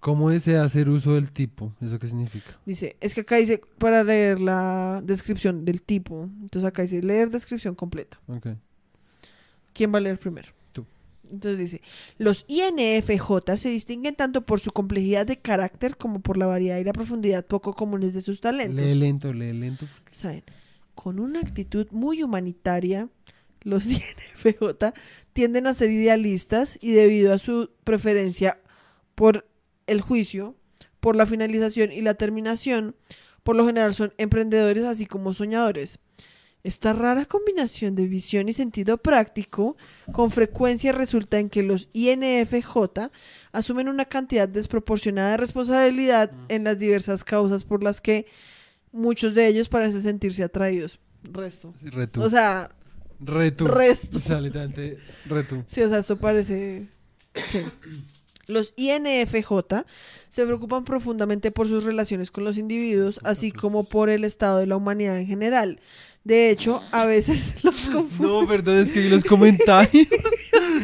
¿Cómo desea hacer uso del tipo? ¿Eso qué significa?
Dice, es que acá dice para leer la descripción del tipo. Entonces acá dice leer descripción completa.
Ok.
¿Quién va a leer primero?
Tú.
Entonces dice, los INFJ se distinguen tanto por su complejidad de carácter como por la variedad y la profundidad poco comunes de sus talentos.
Lee lento, lee lento.
¿Saben? Con una actitud muy humanitaria, los INFJ tienden a ser idealistas y debido a su preferencia por el juicio, por la finalización y la terminación, por lo general son emprendedores así como soñadores. Esta rara combinación de visión y sentido práctico con frecuencia resulta en que los INFJ asumen una cantidad desproporcionada de responsabilidad
Mm.
en las diversas causas por las que muchos de ellos parecen sentirse atraídos. Resto.
Sí, retu.
O sea,
retu.
resto.
O sea, literalmente, retu.
Sí, o sea, esto parece... Sí. Los INFJ se preocupan profundamente por sus relaciones con los individuos, así como por el estado de la humanidad en general. De hecho, a veces los confunden.
No, perdón, es que vi los comentarios.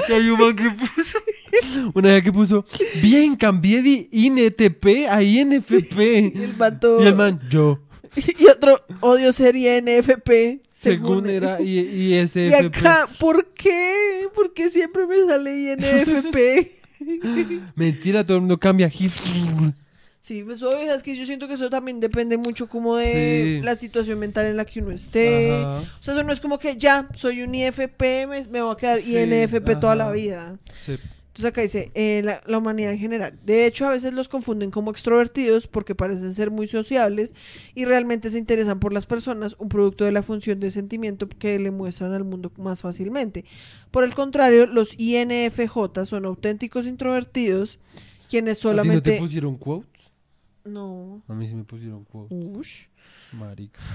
que hay un man que puso. Una vez que puso. Bien, cambié de INTP a INFP.
Y el vato-
Y el man, yo.
Y otro, odio ser INFP.
Según era ISFP.
Y acá, ¿por qué? ¿Por qué siempre me sale INFP?
Mentira, todo el mundo cambia.
Sí, pues obvio, es que yo siento que eso también depende mucho como de
Sí.
la situación mental en la que uno esté.
Ajá.
O sea, eso no es como que ya, soy un IFP, me, me voy a quedar
Sí,
INFP toda la vida.
Sí.
Entonces acá dice, eh, la, la humanidad en general. De hecho, a veces los confunden como extrovertidos porque parecen ser muy sociables y realmente se interesan por las personas, un producto de la función de sentimiento que le muestran al mundo más fácilmente. Por el contrario, los INFJ son auténticos introvertidos, quienes
¿A ti no
solamente...
te pusieron quotes?
No.
A mí sí me pusieron quotes.
Ush.
Marica.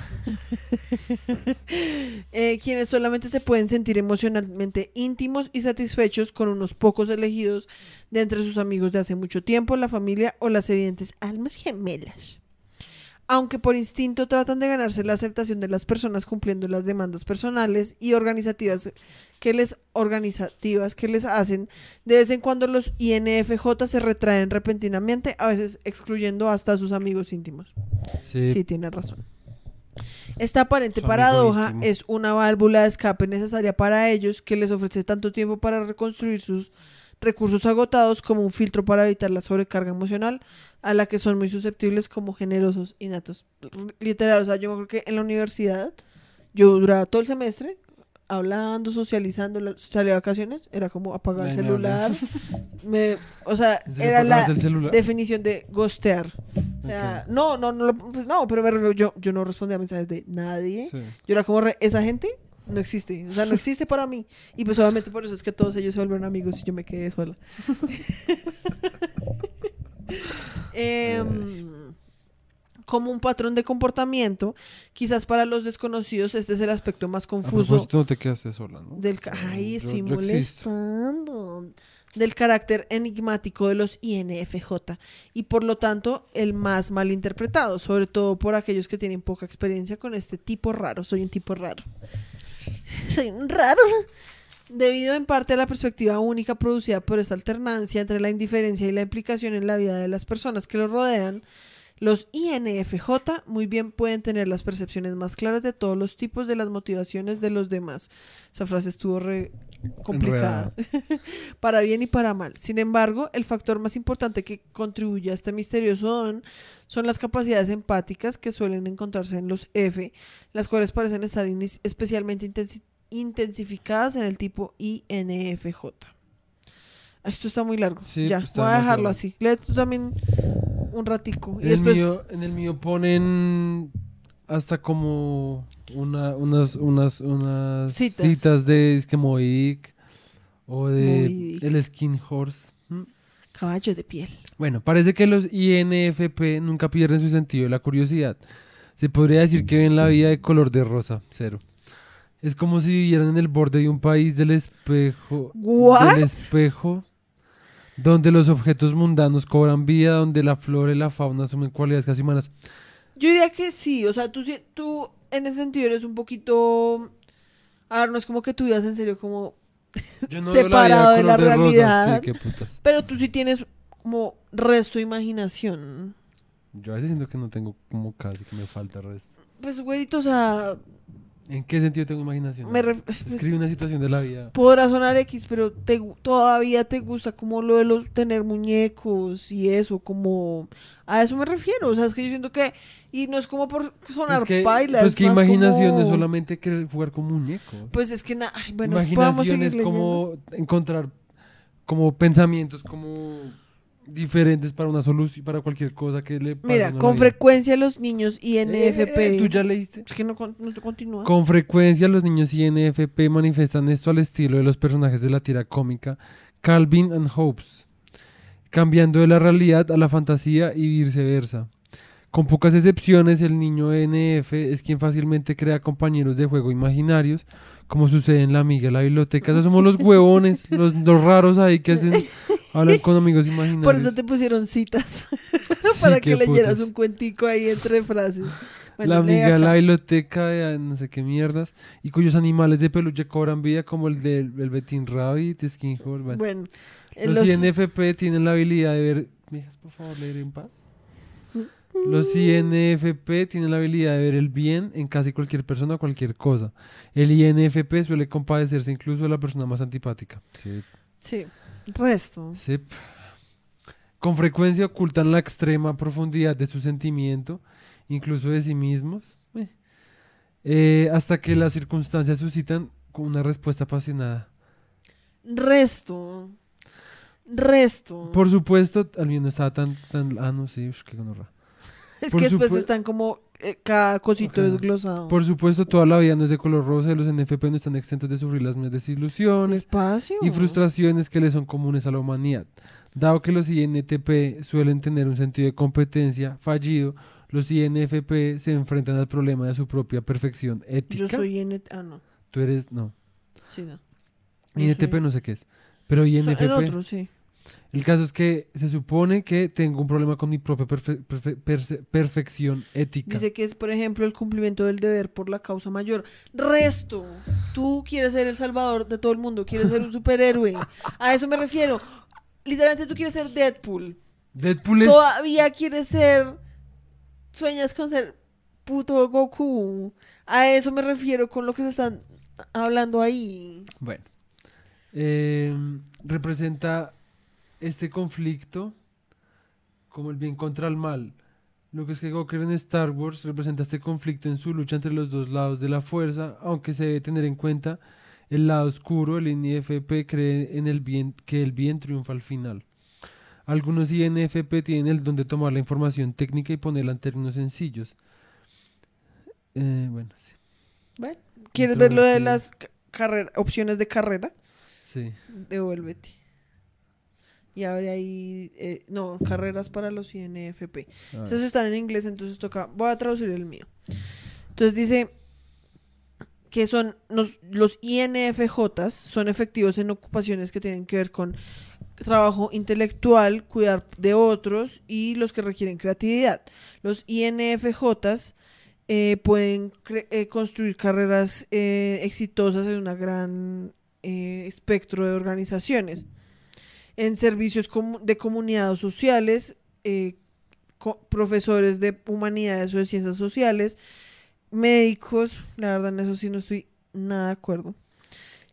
Eh, quienes solamente se pueden sentir emocionalmente íntimos y satisfechos con unos pocos elegidos de entre sus amigos de hace mucho tiempo, la familia o las evidentes almas gemelas. Aunque por instinto tratan de ganarse la aceptación de las personas cumpliendo las demandas personales y organizativas que les, organizativas que les hacen, de vez en cuando los INFJ se retraen repentinamente, a veces excluyendo hasta a sus amigos íntimos.
Sí.
Sí, tiene razón. Esta aparente paradoja
íntimo.
es una válvula de escape necesaria para ellos que les ofrece tanto tiempo para reconstruir sus recursos agotados como un filtro para evitar la sobrecarga emocional a la que son muy susceptibles como generosos innatos. Literal, o sea, yo creo que en la universidad yo duraba todo el semestre hablando, socializando, salía de vacaciones, era como apagar el celular. me, o sea,
¿En serio
era la definición de ghostear. O sea,
Ok.
no, no, no, pues no, pero me yo, yo no respondía a mensajes de nadie.
Sí.
Yo era como, re- esa gente no existe, o sea, no existe para mí. Y pues obviamente por eso es que todos ellos se volvieron amigos y yo me quedé sola. Em, como un patrón de comportamiento, quizás para los desconocidos este es el aspecto más
A
confuso
propósito, no te quedaste sola, ¿no?
del ay,
Yo-
estoy
yo existo.
molestando del carácter enigmático de los INFJ y por lo tanto el más mal interpretado, sobre todo por aquellos que tienen poca experiencia con este tipo raro. Soy un tipo raro. Soy raro. Debido en parte a la perspectiva única producida por esta alternancia entre la indiferencia y la implicación en la vida de las personas que los rodean, los INFJ muy bien pueden tener las percepciones más claras de todos los tipos de las motivaciones de los demás. Esa frase estuvo re complicada. para bien y para mal. Sin embargo, el factor más importante que contribuye a este misterioso don son las capacidades empáticas que suelen encontrarse en los F, las cuales parecen estar especialmente intensi- intensificadas en el tipo INFJ. Ah, Esto está muy largo.
Sí,
ya, voy a dejarlo así. Lee tú también un ratico. Y
En,
después...
el mío, en el mío ponen hasta como una, unas, unas, unas
Citas.
citas, de es que Moby Dick o de el Skin Horse. ¿Mm?
Caballo de piel.
Bueno, parece que los INFP nunca pierden su sentido de la curiosidad. Se podría decir que ven la vida de color de rosa, cero. Es como si vivieran en el borde de un país del espejo.
What?
Del espejo. Donde los objetos mundanos cobran vida, donde la flora y la fauna asumen cualidades casi humanas.
Yo diría que sí, o sea, tú, sí- tú en ese sentido eres un poquito... A ver, no es como que tú en serio como...
Yo no
Separado de la
rosa,
realidad.
Sí, qué putas.
Pero tú sí tienes como resto de imaginación.
Yo a veces siento que no tengo como casi, que me falta resto.
Pues, güerito, o sea,
¿En qué sentido tengo imaginación?
me ref-
Escribe una situación de la vida.
podrá sonar X, pero te, todavía te gusta como lo de los tener muñecos y eso, como... A eso me refiero, o sea, es que yo siento que... Y no es como por sonar
Pues
paila,
pues
es
que imaginación
como-
es solamente querer jugar con muñecos.
Pues es que, na- ay, bueno,
imaginación es
leyendo.
como encontrar como pensamientos como diferentes para una solución, para cualquier cosa que le pase
Mira, con
vida.
frecuencia los niños INFP.
Eh, ¿Tú ya leíste?
Es que no te continúa.
Con frecuencia los niños INFP manifiestan esto al estilo de los personajes de la tira cómica Calvin and Hobbes, cambiando de la realidad a la fantasía y viceversa. Con pocas excepciones, el niño NF es quien fácilmente crea compañeros de juego imaginarios, como sucede en la amiga de la biblioteca. Esos somos los huevones, los, los raros ahí que hacen, hablan con amigos imaginarios.
Por eso te pusieron citas. Para que leyeras
putas.
un cuentico ahí entre frases. Bueno,
la amiga de la biblioteca de ah, no sé qué mierdas y cuyos animales de peluche cobran vida como el del el Betín Rabbit, Skinhole. Bueno.
Bueno,
Los,
los-
INFP tienen la habilidad de ver. ¿Me dejas por favor leer en paz? Los INFP tienen la habilidad de ver el bien en casi cualquier persona o cualquier cosa. El INFP suele compadecerse incluso de la persona más antipática. Sí.
Sí, resto.
Sí. Con frecuencia ocultan la extrema profundidad de su sentimiento, incluso de sí mismos, eh, eh, hasta que las circunstancias suscitan una respuesta apasionada.
Resto. Resto.
Por supuesto, al no estaba tan, tan ah, no, sí, ush, qué gonorrea.
es
por
que después están como eh, cada cosito
Ajá.
desglosado.
Por supuesto, toda la vida no es de color rosa y los NFP no están exentos de sufrir las mismas desilusiones
Espacio.
y frustraciones que le son comunes a la humanidad. Dado que los INTP suelen tener un sentido de competencia fallido, los INFP se enfrentan al problema de su propia perfección ética.
Yo soy INT. Ah, no.
Tú eres, no.
Sí, no.
INTP no sé qué es. Pero INFP.
En otro, sí.
El caso es que se supone que tengo un problema con mi propia perfe- perfe- perse- perfección ética.
Dice que es, por ejemplo, el cumplimiento del deber por la causa mayor. Resto. Tú quieres ser el salvador de todo el mundo, quieres ser un superhéroe. A eso me refiero. Literalmente tú quieres ser Deadpool.
Deadpool es...
Todavía quieres ser. Sueñas con ser puto Goku. A eso me refiero con lo que se están hablando ahí.
Bueno, eh, representa este conflicto como el bien contra el mal. Lo que es que Goku en Star Wars representa este conflicto en su lucha entre los dos lados de la fuerza, aunque se debe tener en cuenta el lado oscuro, el INFP cree en el bien, que el bien triunfa al final. Algunos INFP tienen el don de tomar la información técnica y ponerla en términos sencillos. Eh, bueno, sí.
Bueno, ¿Quieres ver lo de las carrera- opciones de carrera?
sí.
Devuélvete. Y abre ahí. eh, no, carreras para los INFP.
A ver.
Estos están en inglés, entonces toca. Voy a traducir el mío. Entonces dice que son los, los INFJ son efectivos en ocupaciones que tienen que ver con trabajo intelectual, cuidar de otros y los que requieren creatividad. Los INFJ eh, pueden eh, construir carreras eh, exitosas en un gran eh, espectro de organizaciones. En servicios de comunidades sociales, eh, co- profesores de humanidades o de ciencias sociales, médicos, la verdad en eso sí no estoy nada de acuerdo.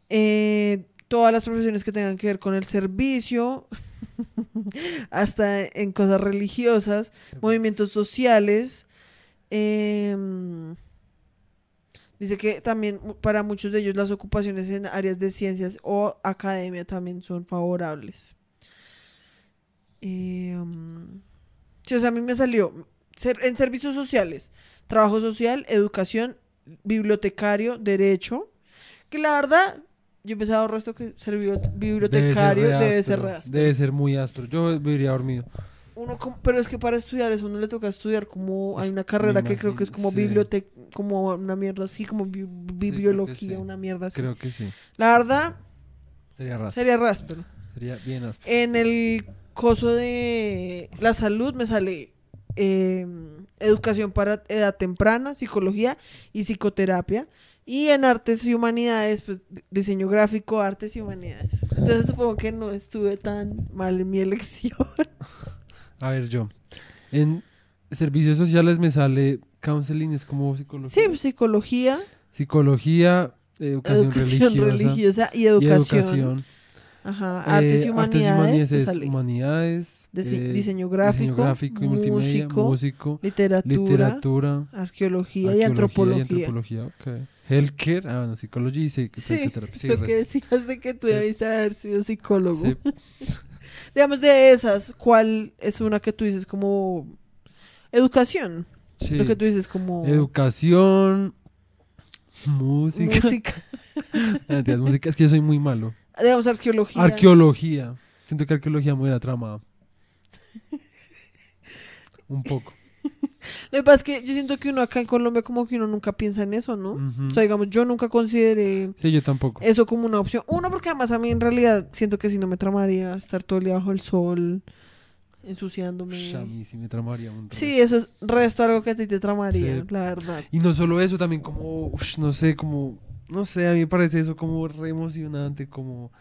Eh, todas las profesiones que tengan que ver con el servicio, hasta en cosas religiosas, movimientos sociales. em, dice que también para muchos de ellos las ocupaciones en áreas de ciencias o academia también son favorables. Em, sí, o sea, a mí me salió ser- en servicios sociales, trabajo social, educación, bibliotecario, derecho, que la verdad, yo pensaba el resto que ser bibli- bibliotecario
re
debe ser, re áspero.
Debe ser muy áspero. Yo viviría dormido.
Uno como- pero es que para estudiar eso uno le toca estudiar como hay una carrera que creo que es como
sí.
biblioteca, como una mierda así, como bi- bibliología,
sí.
una mierda así.
Creo que sí.
La verdad,
Sería
ráspero.
Sería bien áspero.
En el coso de la salud me sale eh, educación para edad temprana, psicología y psicoterapia. Y en artes y humanidades, pues diseño gráfico, artes y humanidades. Entonces supongo que no estuve tan mal en mi elección.
A ver, yo. En servicios sociales me sale counseling, es como psicología.
Sí, psicología,
Psicología, educación,
educación
religiosa,
religiosa y
y
educación.
educación.
Ajajá,
Eh,
artes y humanidades. te
es
sale.
humanidades, eh,
diseño gráfico,
gráfico y multimedia,
músico,
músico,
literatura,
literatura,
arqueología, y
arqueología
antropología.
antropología, ok. Healthcare, ah, bueno, psicología y psic-
Sí,
psicoterapia. Sí,
Lo que decías de que tú
Sí.
debiste haber sido psicólogo.
Sí.
Digamos, de esas, ¿cuál es una que tú dices como educación?
Sí.
Lo que tú dices como
Educación, música.
música.
Es que yo soy muy malo.
Digamos, arqueología.
Arqueología. Siento que arqueología me hubiera tramada. Un poco.
Lo que pasa es que yo siento que uno acá en Colombia como que uno nunca piensa en eso, ¿no? O sea, digamos, yo nunca consideré
Sí, yo tampoco.
eso como una opción. Uno, porque además a mí en realidad siento que si no me tramaría estar todo el día bajo el sol, ensuciándome.
Ush, a mí sí me tramaría un.
Sí, eso es resto algo que a ti te tramaría,
Sí.
la verdad.
Y no solo eso, también como, ush, no sé, como, no sé, a mí me parece eso como re emocionante, como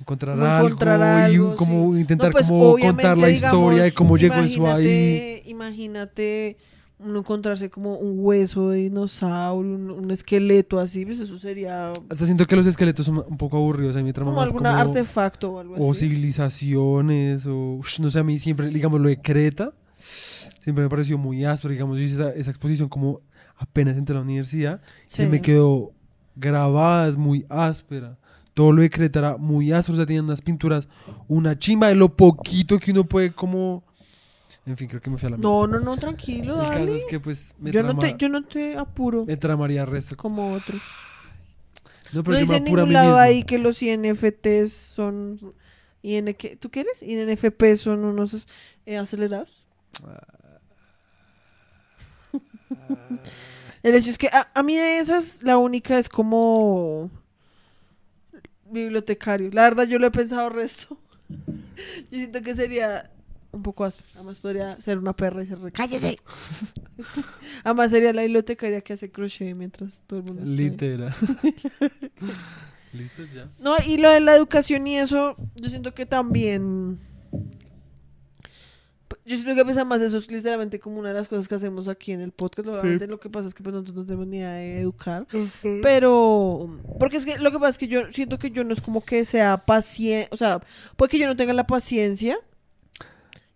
encontrar algo
encontrar
y
algo,
como
sí.
intentar
No, pues,
como contar la historia de
digamos,
cómo llegó eso ahí.
imagínate- uno encontrarse como un hueso de dinosaurio, un, un esqueleto así, pues eso sería
Hasta siento que los esqueletos son un poco aburridos, a mí me trama
como
más
algún artefacto o algo
o
así.
civilizaciones, o no sé, a mí siempre, digamos, lo de Creta, siempre me pareció muy áspero, digamos, yo hice esa, esa exposición como apenas entré a la universidad,
Sí.
y me quedó grabada, es muy áspera. Todo lo de era muy áspero, o sea, tenían unas pinturas, una chimba de lo poquito que uno puede como... En fin, creo que me fui a la
No, no, no, tranquilo,
mierda. El caso
dale.
es que pues me,
Yo no,
trama-
te, yo no te apuro
me tramaría resto.
como otros.
No,
No
pero yo
dice
me
en
apuro a
ningún
mí
lado
mismo.
ahí que los INFTs son... IN, ¿qué? ¿Tú quieres? INFP son unos eh, acelerados. El hecho es que a, a mí de esas, la única es como bibliotecario. La verdad, yo lo he pensado resto. Yo siento que sería un poco áspero. Además, podría ser una perra y ser re- ¡Cállese! Además, sería la bibliotecaria que hace crochet mientras todo el mundo está.
Literal. ¿Listo ya?
No, y lo de la educación y eso, yo siento que también. Yo siento que pesa más eso es literalmente como una de las cosas que hacemos aquí en el podcast. Obviamente lo que pasa es que pues, nosotros no tenemos ni idea de educar. Pero, porque es que lo que pasa es que yo siento que yo no es como que sea paciente, o sea, puede que yo no tenga la paciencia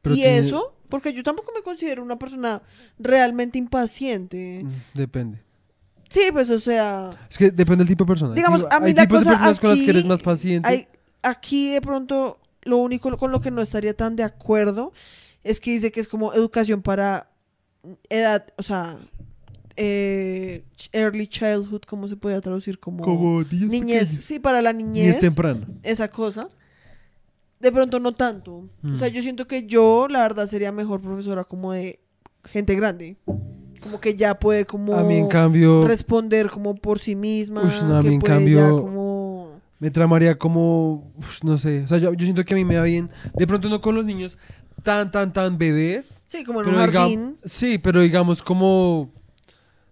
Pero
y
tiene-
eso, porque yo tampoco me considero una persona realmente impaciente.
Mm, Depende.
Sí, pues o sea,
Es que depende del tipo de persona.
Digamos, a mí
hay
la
tipos de
cosa
personas con las que eres
aquí-
más paciente.
hay, aquí de pronto lo único con lo que no estaría tan de acuerdo es que dice que es como educación para edad, o sea, eh, early childhood, ¿cómo se puede traducir? Como,
como
niñez,
pequeños.
sí, para la
Niñez
niñez,
temprana.
esa cosa. De pronto no tanto. O sea,
Mm.
yo siento que yo, la verdad, sería mejor profesora como de gente grande. Como que ya puede como
A mí, en cambio,
responder como por sí misma.
Ush, no, a
que
mí, en
puede ya
cambio,
como...
me tramaría como. no sé. O sea, yo, yo siento que a mí me va bien. De pronto, no con los niños tan, tan, tan bebés.
Sí, como en un jardín.
sí, pero digamos como.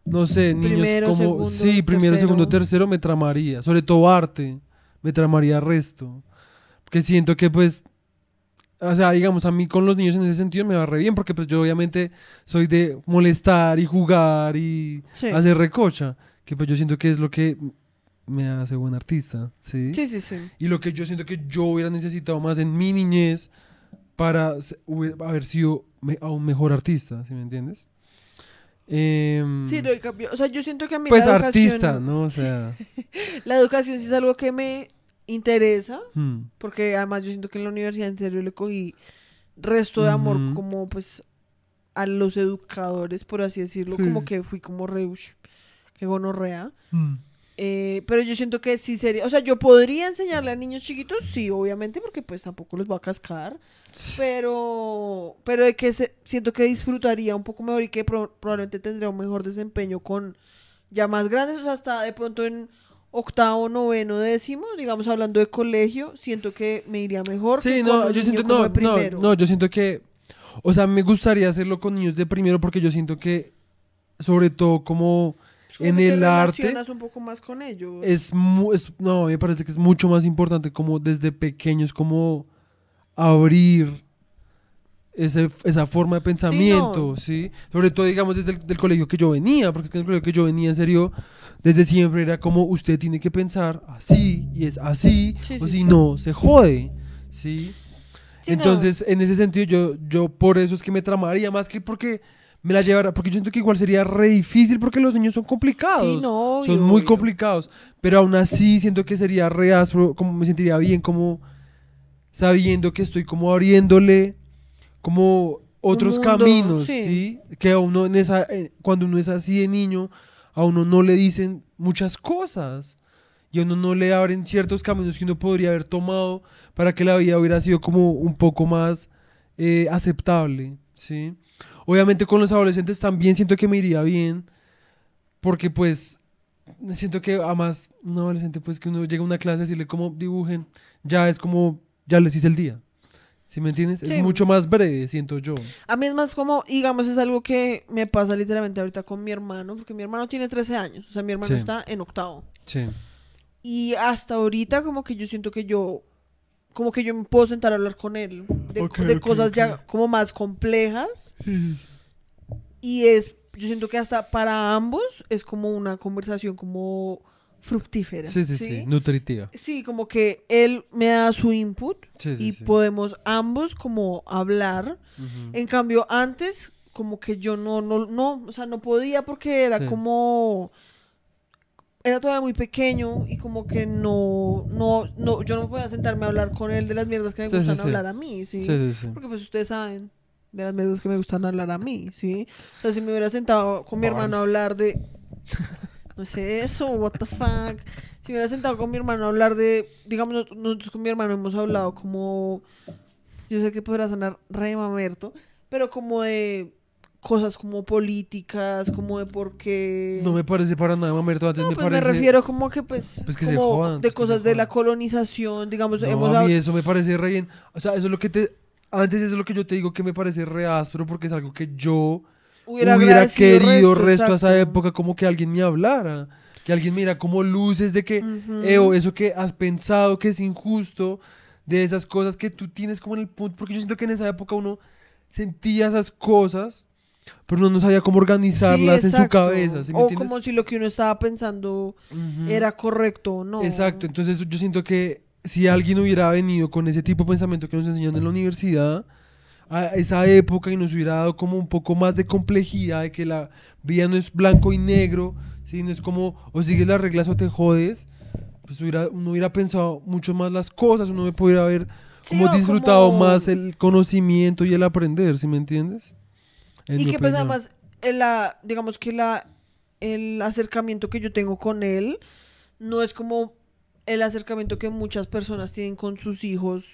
No sé, niños
Primero,
como.
segundo,
sí, primero,
tercero.
segundo, tercero me tramaría. Sobre todo arte. Me tramaría resto. Porque siento que, pues. O sea, digamos, a mí con los niños en ese sentido me va re bien. Porque, pues, yo obviamente soy de molestar y jugar y
Sí.
hacer recocha. Que, pues, yo siento que es lo que me hace buen artista. ¿sí?
Sí, sí, sí.
Y lo que yo siento que yo hubiera necesitado más en mi niñez para haber sido aún mejor artista, ¿sí me entiendes? Em,
Sí, lo del cambio. O sea, yo siento que a mí
pues
la educación,
artista, ¿no? O sea,
la educación sí es algo que me interesa,
hmm,
porque además yo siento que en la universidad en serio le cogí resto de amor como pues a los educadores, por así decirlo,
Sí.
como que fui como reush, que gonorrea.
hmm.
Eh, pero yo siento que sí sería, o sea, yo podría enseñarle a niños chiquitos, sí, obviamente, porque pues tampoco los va a cascar, pero pero de que se, siento que disfrutaría un poco mejor y que pro- probablemente tendría un mejor desempeño con ya más grandes, o sea, hasta de pronto en octavo, noveno, décimo, digamos hablando de colegio, siento que me iría mejor. que
Sí,
con
no,
los
yo siento,
como
no,
de
no,
primero.
no, yo siento que, o sea, me gustaría hacerlo con niños de primero porque yo siento que, sobre todo como en
te
el arte,
un poco más con ellos.
es, es- no, me parece que es mucho más importante como desde pequeños como abrir ese- esa forma de pensamiento, ¿sí? Sobre todo, digamos, desde el del colegio que yo venía, porque en el colegio que yo venía, en serio, desde siempre era como usted tiene que pensar así, y es así,
Sí,
o
sí,
si
sí.
no, se jode, ¿sí?
Sí, no.
Entonces, en ese sentido, yo, yo por eso es que me tramaría más que porque me la llevara, porque yo siento que igual sería re difícil porque los niños son complicados.
Sí, no,
son
obvio,
muy
obvio.
complicados. Pero aún así siento que sería re áspero, como me sentiría bien, como sabiendo que estoy como abriéndole como otros
mundo,
caminos,
sí.
sí. Que a uno en esa, eh, cuando uno es así de niño, a uno no le dicen muchas cosas. Y a uno no le abren ciertos caminos que uno podría haber tomado para que la vida hubiera sido como un poco más eh, aceptable, ¿sí? Obviamente con los adolescentes también siento que me iría bien, porque pues siento que además un adolescente pues que uno llega a una clase a decirle cómo dibujen, ya es como, ya les hice el día. ¿Sí me entiendes?
Sí.
Es mucho más breve, siento yo.
A mí es más como, digamos, es algo que me pasa literalmente ahorita con mi hermano, porque mi hermano tiene 13 años, o sea, mi hermano
Sí.
está en octavo.
Sí.
Y hasta ahorita como que yo siento que yo, como que yo me puedo sentar a hablar con él de, cosas ya como más complejas. Y es, yo siento que hasta para ambos es como una conversación como fructífera.
Sí, sí, sí, nutritiva.
Sí, como que él me da su input
Sí, sí,
y
sí.
podemos ambos como hablar. En cambio, antes como que yo no, no, no, o sea, no podía porque era
Sí.
como, era todavía muy pequeño y como que no, no, no, yo no podía sentarme a hablar con él de las mierdas que me
Sí,
gustan
sí.
hablar a mí, ¿sí?
Sí, sí, sí.
Porque pues ustedes saben de las mierdas que me gustan hablar a mí, ¿sí? O sea, si me hubiera sentado con mi hermano a hablar de... No sé eso, what the fuck. Si me hubiera sentado con mi hermano a hablar de... Digamos, nos- nosotros con mi hermano hemos hablado como... Yo sé que podrá sonar re mamerto, pero como de cosas como políticas, como de por qué...
No me parece para nada mamerto, antes
No,
me
pues
parece...
me refiero como que pues,
Pues que se jodan,
de
pues
cosas de la colonización, digamos,
No,
hemos
a mí eso me parece re bien. O sea, eso es lo que te... Antes eso es lo que yo te digo que me parece re áspero porque es algo que yo hubiera, querido resto, a esa época como que alguien me hablara. Que alguien mira como luces de que,
Ujú.
eh, o eso que has pensado que es injusto, de esas cosas que tú tienes como en el punto. Porque yo siento que en esa época uno sentía esas cosas, pero uno no sabía cómo organizarlas
Sí,
en su cabeza. ¿sí me
o
entiendes?
como si lo que uno estaba pensando era correcto o no.
Exacto, entonces yo siento que si alguien hubiera venido con ese tipo de pensamiento que nos enseñan en la universidad, a esa época y nos hubiera dado como un poco más de complejidad, de que la vida no es blanco y negro, ¿sí? no es como o sigues las reglas o te jodes, pues hubiera, uno hubiera pensado mucho más las cosas, uno me pudiera haber como disfrutado
como-
más el conocimiento y el aprender, ¿sí me entiendes?
Y que pues además, la, digamos que la, el acercamiento que yo tengo con él no es como el acercamiento que muchas personas tienen con sus hijos,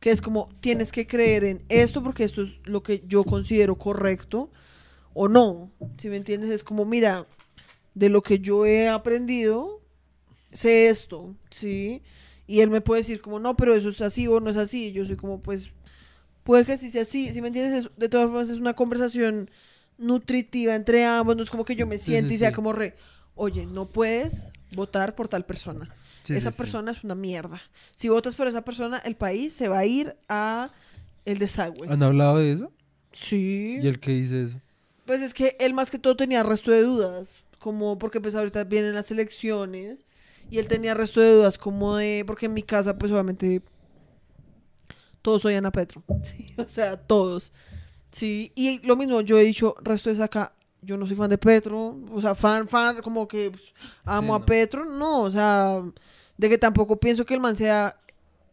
que es como tienes que creer en esto porque esto es lo que yo considero correcto o no. Si me entiendes, es como, mira, de lo que yo he aprendido, sé esto, ¿sí? Y él me puede decir como, no, pero eso es así o no es así. Y yo soy como, pues, puede que sí sea así. Si me entiendes, Es- de todas formas es una conversación nutritiva entre ambos. No es como que yo me siente
sí,
y sea
sí.
como re, oye, no puedes votar por tal persona. Esa persona es una mierda. Si votas por esa persona, el país se va a ir a el desagüe.
¿Han hablado de eso?
Sí.
¿Y el que dice eso?
Pues es que él más que todo tenía resto de dudas, como porque pues ahorita vienen las elecciones y él tenía resto de dudas como de, porque en mi casa pues obviamente todos odian a Petro, sí, o sea, todos, sí, y lo mismo yo he dicho, resto es acá, yo no soy fan de Petro, o sea, fan, fan, como que pues, amo
Sí,
a. Petro, no, o sea, de que tampoco pienso que el man sea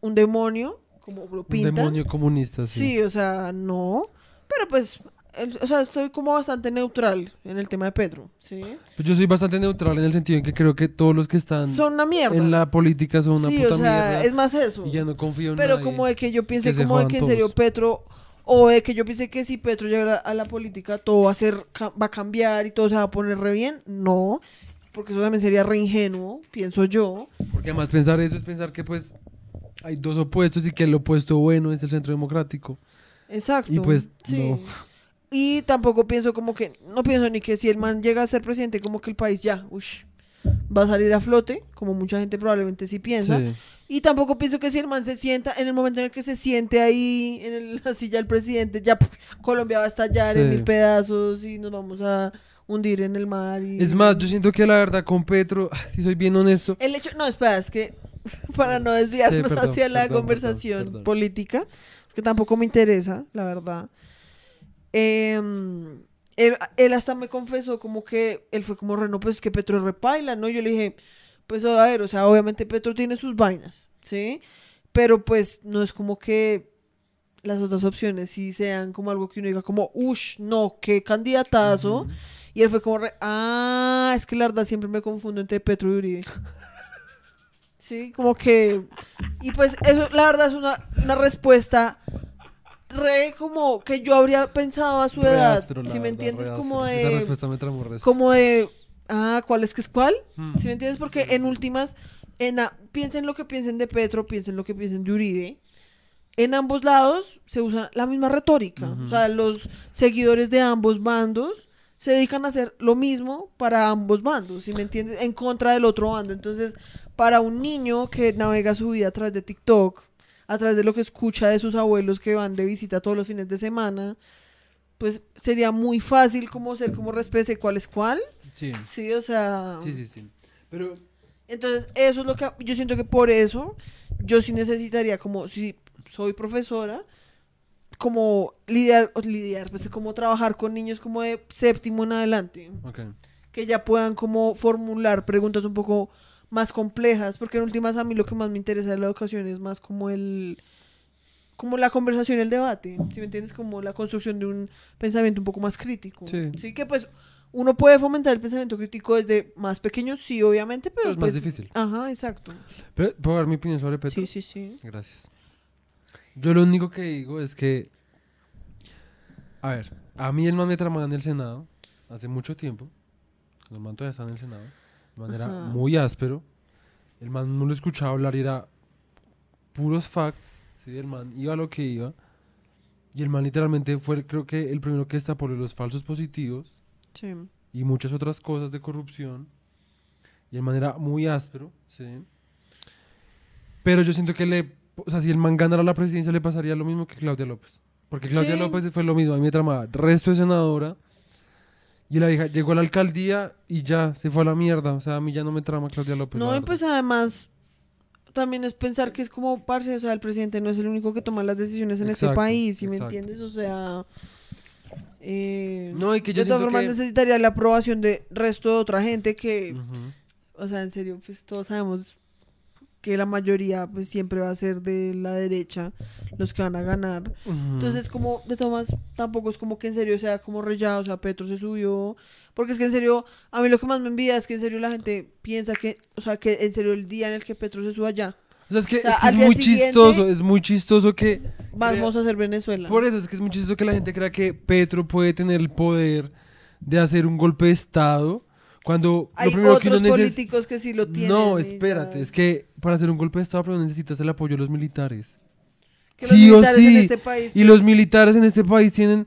un demonio, como lo
Un
pintan.
demonio comunista, sí.
Sí, o sea, no. Pero pues, el- o sea, estoy como bastante neutral en el tema de Pedro, ¿sí?
Pues yo soy bastante neutral en el sentido en que creo que todos los que están
Son una mierda.
en la política son una
sí,
puta
o sea,
mierda.
es más eso.
Y ya no confío en
Pero
nadie.
como de que yo piense
Que
como de que en serio
todos.
Petro, o de que yo piense que si Petro llega a la, política, todo va a ser, va a cambiar y todo se va a poner re bien, no. Porque eso también sería re ingenuo, pienso yo.
Porque además pensar eso es pensar que pues hay dos opuestos y que el opuesto bueno es el centro democrático.
Exacto.
Y pues,
sí.
no.
Y tampoco pienso como que, no pienso ni que si el man llega a ser presidente, como que el país ya, ush, va a salir a flote, como mucha gente probablemente sí piensa.
Sí.
Y tampoco pienso que si el man se sienta, en el momento en el que se siente ahí en el- la silla del presidente, ya puf, Colombia va a estallar en mil pedazos y nos vamos a hundir en el mar. Y...
Es más, yo siento que la verdad con Petro, si soy bien honesto,
El hecho, no, espera, es que para no desviarnos
Sí, perdón,
hacia la
perdón,
conversación política, que tampoco me interesa, la verdad. Em, él, él hasta me confesó como que él fue como, re, no, pues es que Petro repaila, ¿no? Yo le dije, pues a ver, o sea, obviamente Petro tiene sus vainas, ¿sí? pero pues no es como que las otras opciones sí sean como algo que uno diga como, ush, no, qué candidatazo. Y él fue como, re- ah, es que la verdad siempre me confundo entre Petro y Uribe. Sí, como que... Y pues eso, la verdad, es una, una respuesta re como que yo habría pensado a su
Re
edad.
áspero,
si me entiendes, como.
Esa
de...
respuesta me.
Como de... Ah, ¿cuál es que es cuál?
Hmm.
Si me entiendes? Porque en últimas, en a- piensen lo que piensen de Petro, piensen lo que piensen de Uribe. En ambos lados se usa la misma retórica. O sea, los seguidores de ambos bandos se dedican a hacer lo mismo para ambos bandos, si me entiendes? En contra del otro bando. Entonces, para un niño que navega su vida a través de TikTok, a través de lo que escucha de sus abuelos que van de visita todos los fines de semana, pues sería muy fácil como ser como respecie cuál es cuál.
Sí,
Sí, o sea...
sí, sí, sí. Pero
Entonces, eso es lo que yo siento que por eso yo sí necesitaría como si soy profesora como lidiar lidiar pues como trabajar con niños como de séptimo en adelante,
Ok.
que ya puedan como formular preguntas un poco más complejas, porque en últimas a mí lo que más me interesa de la educación es más como el como la conversación, el debate, si me entiendes, como la construcción de un pensamiento un poco más crítico.
Sí.
que pues uno puede fomentar el pensamiento crítico desde más pequeño, sí, obviamente, pero
Pero es
pues,
más difícil.
Ajá, exacto.
Pero, ¿Puedo dar mi opinión sobre Petro?
Sí, sí, sí.
Gracias. Yo lo único que digo es que. A ver, a mí el man me tramaba en el Senado hace mucho tiempo. El man todavía estaba en el Senado. El man era
Ajá.
muy áspero. El man no lo escuchaba hablar y era puros facts. ¿sí? El man iba a lo que iba. Y el man literalmente fue, creo que, el primero que destapó los falsos positivos
Sí.
y muchas otras cosas de corrupción. Y el man era muy áspero, ¿sí? Pero yo siento que le... O sea, si el man ganara la presidencia le pasaría lo mismo que Claudia López. Porque Claudia
Sí.
López fue lo mismo, a mí me tramaba resto de senadora. Y la hija llegó a la alcaldía y ya, se fue a la mierda. O sea, a mí ya no me trama Claudia López.
No, y pues además también es pensar que es como parce, o sea, el presidente no es el único que toma las decisiones en este
Exacto,
país, ¿sí me entiendes? O sea, eh,
No, y que yo
de todas formas
que-
necesitaría la aprobación de resto de otra gente que, o sea, en serio, pues todos sabemos que la mayoría pues siempre va a ser de la derecha los que van a ganar. Entonces, como, de todas tampoco es como que en serio sea como rayado, o sea, Petro se subió. Porque es que en serio, a mí lo que más me envía es que en serio la gente piensa que, o sea, que en serio el día en el que Petro se suba ya,
O sea, es que,
o sea,
es, que es muy chistoso, es muy chistoso que...
vamos a hacer Venezuela.
Por eso es que es muy chistoso que la gente crea que Petro puede tener el poder de hacer un golpe de Estado cuando
Hay
lo primero que
otros
uno neces-
políticos que sí lo tienen.
No,
y
espérate, es que para hacer un golpe de Estado primero necesitas el apoyo de los militares.
que los
sí o
militares en
sí.
este país,
Y
pues,
los militares en este país tienen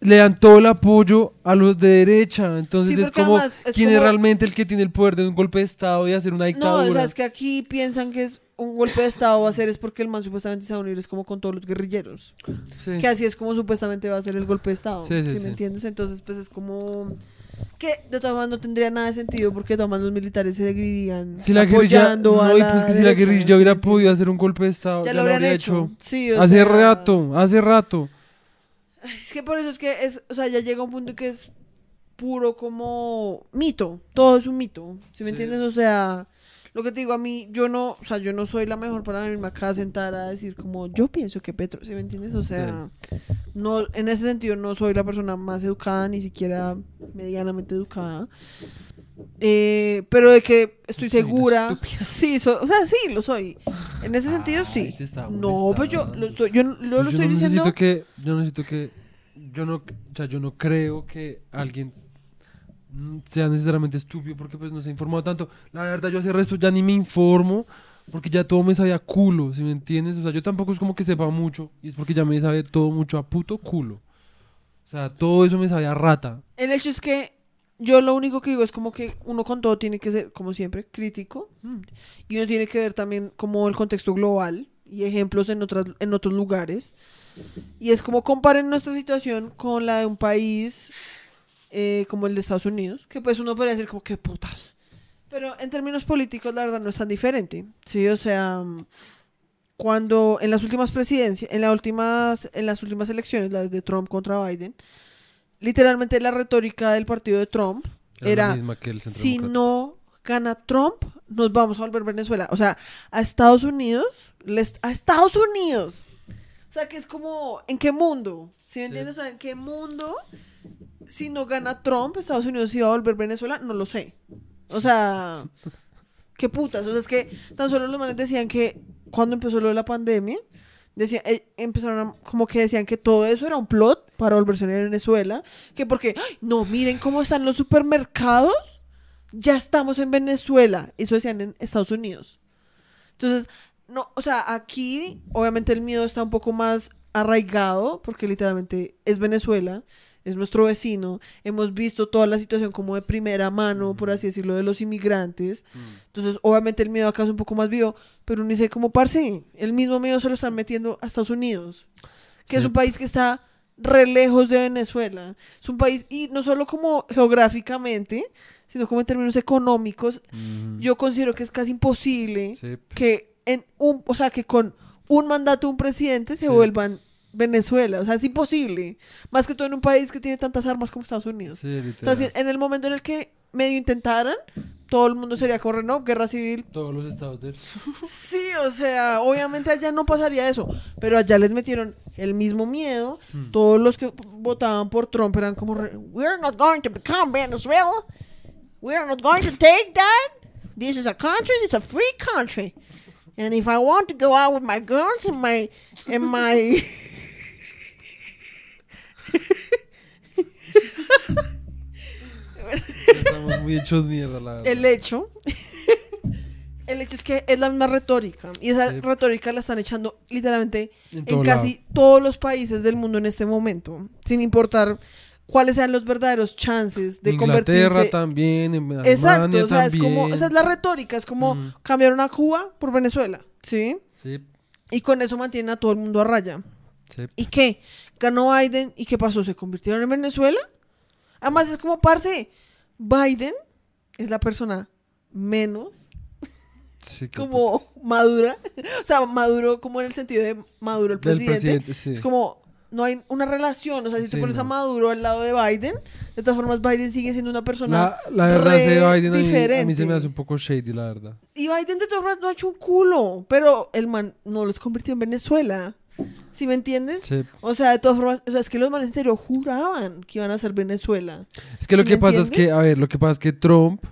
le dan todo el apoyo a los de derecha. Entonces
Sí,
es como
además es
quién
como-
es realmente el que tiene el poder de un golpe de Estado y hacer una
No,
dictadura.
o sea, es que aquí piensan que es un golpe de Estado va a ser es porque el man supuestamente se va a unir es como con todos los guerrilleros.
Sí.
Que así es como supuestamente va a ser el golpe de Estado.
Sí, sí,
¿sí
sí.
me entiendes? Entonces, pues es como... Que de todas maneras no tendría nada de sentido porque de todas maneras los militares se seguirían
Si la guerrilla,
apoyando a
no, y pues que si la guerrilla
¿sí
hubiera podido hacer un golpe de Estado,
Ya lo habrían
habría
hecho. Sí, o
hace
sea,
rato, hace rato.
Es que por eso es que es, o sea, ya llega un punto que es puro como mito, todo es un mito, ¿sí me
Sí.
entiendes? O sea, lo que te digo a mí, yo no, o sea, yo no soy la mejor para venirme acá a sentar a decir como yo pienso que Petro, ¿sí me entiendes? O sea, no, en ese sentido no soy la persona más educada, ni siquiera medianamente educada. Eh, pero de que estoy segura, sí, o sea, sí, lo soy. En ese sentido,
Ay,
sí. No, pues yo lo estoy, yo, yo
Pues
lo
yo
estoy
no
diciendo.
necesito que, yo necesito que, yo no, o sea, yo no creo que alguien sea necesariamente estúpido porque pues no se ha informado tanto. La verdad yo hace resto ya ni me informo porque ya todo me sabía culo, ¿sí me entiendes? O sea, yo tampoco es como que sepa mucho y es porque ya me sabe todo mucho a puto culo. O sea, todo eso me sabía rata.
El hecho es que yo lo único que digo es como que uno con todo tiene que ser, como siempre, crítico. Y uno tiene que ver también como el contexto global y ejemplos en, otras, en otros lugares. Y es como comparen nuestra situación con la de un país eh, como el de Estados Unidos, que pues uno podría decir como que putas. Pero en términos políticos la verdad no es tan diferente. Sí, o sea, cuando en las últimas presidencias, en las últimas, en las últimas elecciones, las de Trump contra Biden, literalmente la retórica del partido de Trump
Era,
Era, si no gana Trump, nos vamos a volver Venezuela. O sea, a Estados Unidos, les, a Estados Unidos. O sea, que es como, ¿en qué mundo? ¿Sí me
Sí.
entiendes? O sea, ¿en qué mundo, si no gana Trump, Estados Unidos iba a volver Venezuela? No lo sé. O sea, qué putas. O sea, es que tan solo los manes decían que cuando empezó lo de la pandemia, decían, eh, empezaron a, como que decían que todo eso era un plot para volverse a Venezuela. Que porque, no, miren cómo están los supermercados. Ya estamos en Venezuela. Eso decían en Estados Unidos. Entonces, no, o sea, aquí obviamente el miedo está un poco más arraigado porque literalmente es Venezuela, es nuestro vecino, hemos visto toda la situación como de primera mano, por así decirlo, de los inmigrantes. Entonces, obviamente el miedo acá es un poco más vivo, pero uno dice como, parce, el mismo miedo se lo están metiendo a Estados Unidos, que es un país que está re lejos de Venezuela. Es un país, y no solo como geográficamente, sino como en términos económicos, yo considero que es casi imposible
Sí.
que en un, o sea, que con un mandato de un presidente se
Sí.
vuelvan Venezuela, o sea, es imposible, más que todo en un país que tiene tantas armas como Estados Unidos.
Sí,
O sea, si en el momento en el que medio intentaran, todo el mundo sería como, no, guerra civil.
Todos los estados del...
Sí, o sea, obviamente allá no pasaría eso, pero allá les metieron el mismo miedo.
Hmm.
Todos los que votaban por Trump eran como, re- we're not going to become Venezuela. We're not going to take that. This is a country, it's a free country. And if I want to go out with my guns and my, and my...
Estamos muy hechos mierda, la verdad.
El hecho, el hecho es que es la misma retórica y esa
Sí.
retórica la están echando literalmente
En
casi todos los países del mundo en este momento, sin importar cuáles sean los verdaderos chances de
Inglaterra
convertirse.
también, en Alemania
Exacto, o sea, es
también.
como esa es la retórica, es como
Mm.
cambiaron a Cuba por Venezuela, ¿sí?
Sí,
Y con eso mantienen a todo el mundo a raya.
Sí.
¿Y qué? Ganó Biden y ¿qué pasó? ¿Se convirtieron en Venezuela? Además es como, parce, Biden es la persona menos
sí,
como madura. O sea, maduro como en el sentido de maduro el presidente.
presidente, sí.
Es como, no hay una relación. O sea, si tú pones a. Maduro al lado de Biden, de todas formas Biden sigue siendo una persona
La, la verdad,
re
ese Biden a mí, a mí se
diferente.
me hace un poco shady, la verdad.
Y Biden de todas formas no ha hecho un culo, pero el man no los convirtió en Venezuela. ¿Sí me entiendes?
Sí.
O sea, de todas formas, o sea, es que los manes en serio juraban que iban a ser Venezuela.
Es que lo
¿Sí
que
me
pasa es que,
entiendes?
a ver, lo que pasa es que Trump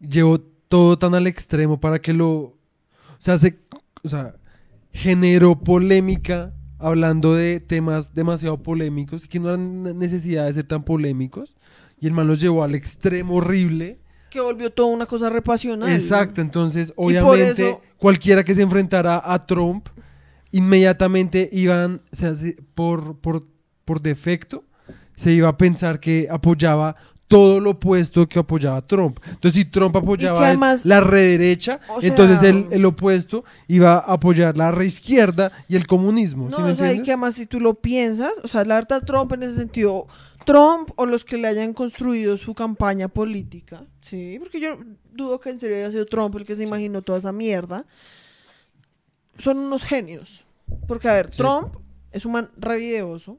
llevó todo tan al extremo para que lo. O sea, se, o sea, generó polémica hablando de temas demasiado polémicos y que no eran necesidad de ser tan polémicos. Y el man los llevó al extremo horrible.
Que volvió toda una cosa repasional.
Exacto, entonces obviamente
eso-
cualquiera que se enfrentara a Trump inmediatamente iban, o sea, se- por, por, por defecto, se iba a pensar que apoyaba todo lo opuesto que apoyaba Trump. Entonces, si Trump apoyaba
además-
la rederecha,
sea-
entonces el, el opuesto iba a apoyar la reizquierda y el comunismo.
No,
¿sí me
o sea, y que además si tú lo piensas, o sea, la verdad Trump en ese sentido, Trump o los que le hayan construido su campaña política, sí, porque yo dudo que en serio haya sido Trump el que se imaginó toda esa mierda, son unos genios. Porque, a ver,
Sí.
Trump es un man revideoso,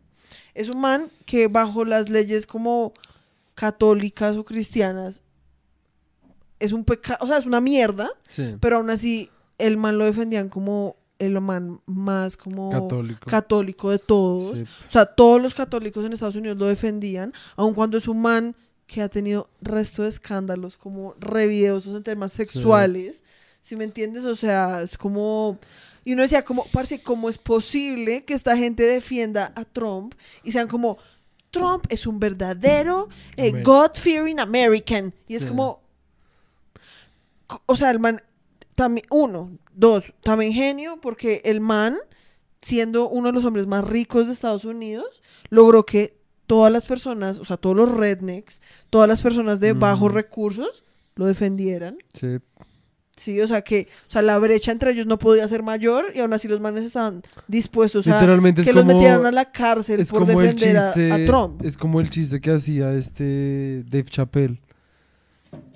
es un man que bajo las leyes como católicas o cristianas es un pecado, o sea, es una mierda,
Sí,
pero aún así el man lo defendían como el man más como
católico.
católico de todos.
Sí.
O sea, todos los católicos en Estados Unidos lo defendían, aun cuando es un man que ha tenido resto de escándalos como revideosos en temas sexuales. ¿Sí me entiendes? O sea, es como... Y uno decía, como, parce, ¿cómo es posible que esta gente defienda a Trump y sean como, Trump es un verdadero eh, God-fearing American? Y es
Sí.
como, co- o sea, el man, también, uno, dos, también genio, porque el man, siendo uno de los hombres más ricos de Estados Unidos, logró que todas las personas, o sea, todos los rednecks, todas las personas de bajos
Ujú.
recursos, lo defendieran.
Sí.
Sí, o sea que, o sea, la brecha entre ellos no podía ser mayor y aún así los manes estaban dispuestos a
Literalmente
que los
como-
metieran a la cárcel
es
por
como el
defender a-
chiste
a, Trump.
es como el chiste que hacía este Dave Chappelle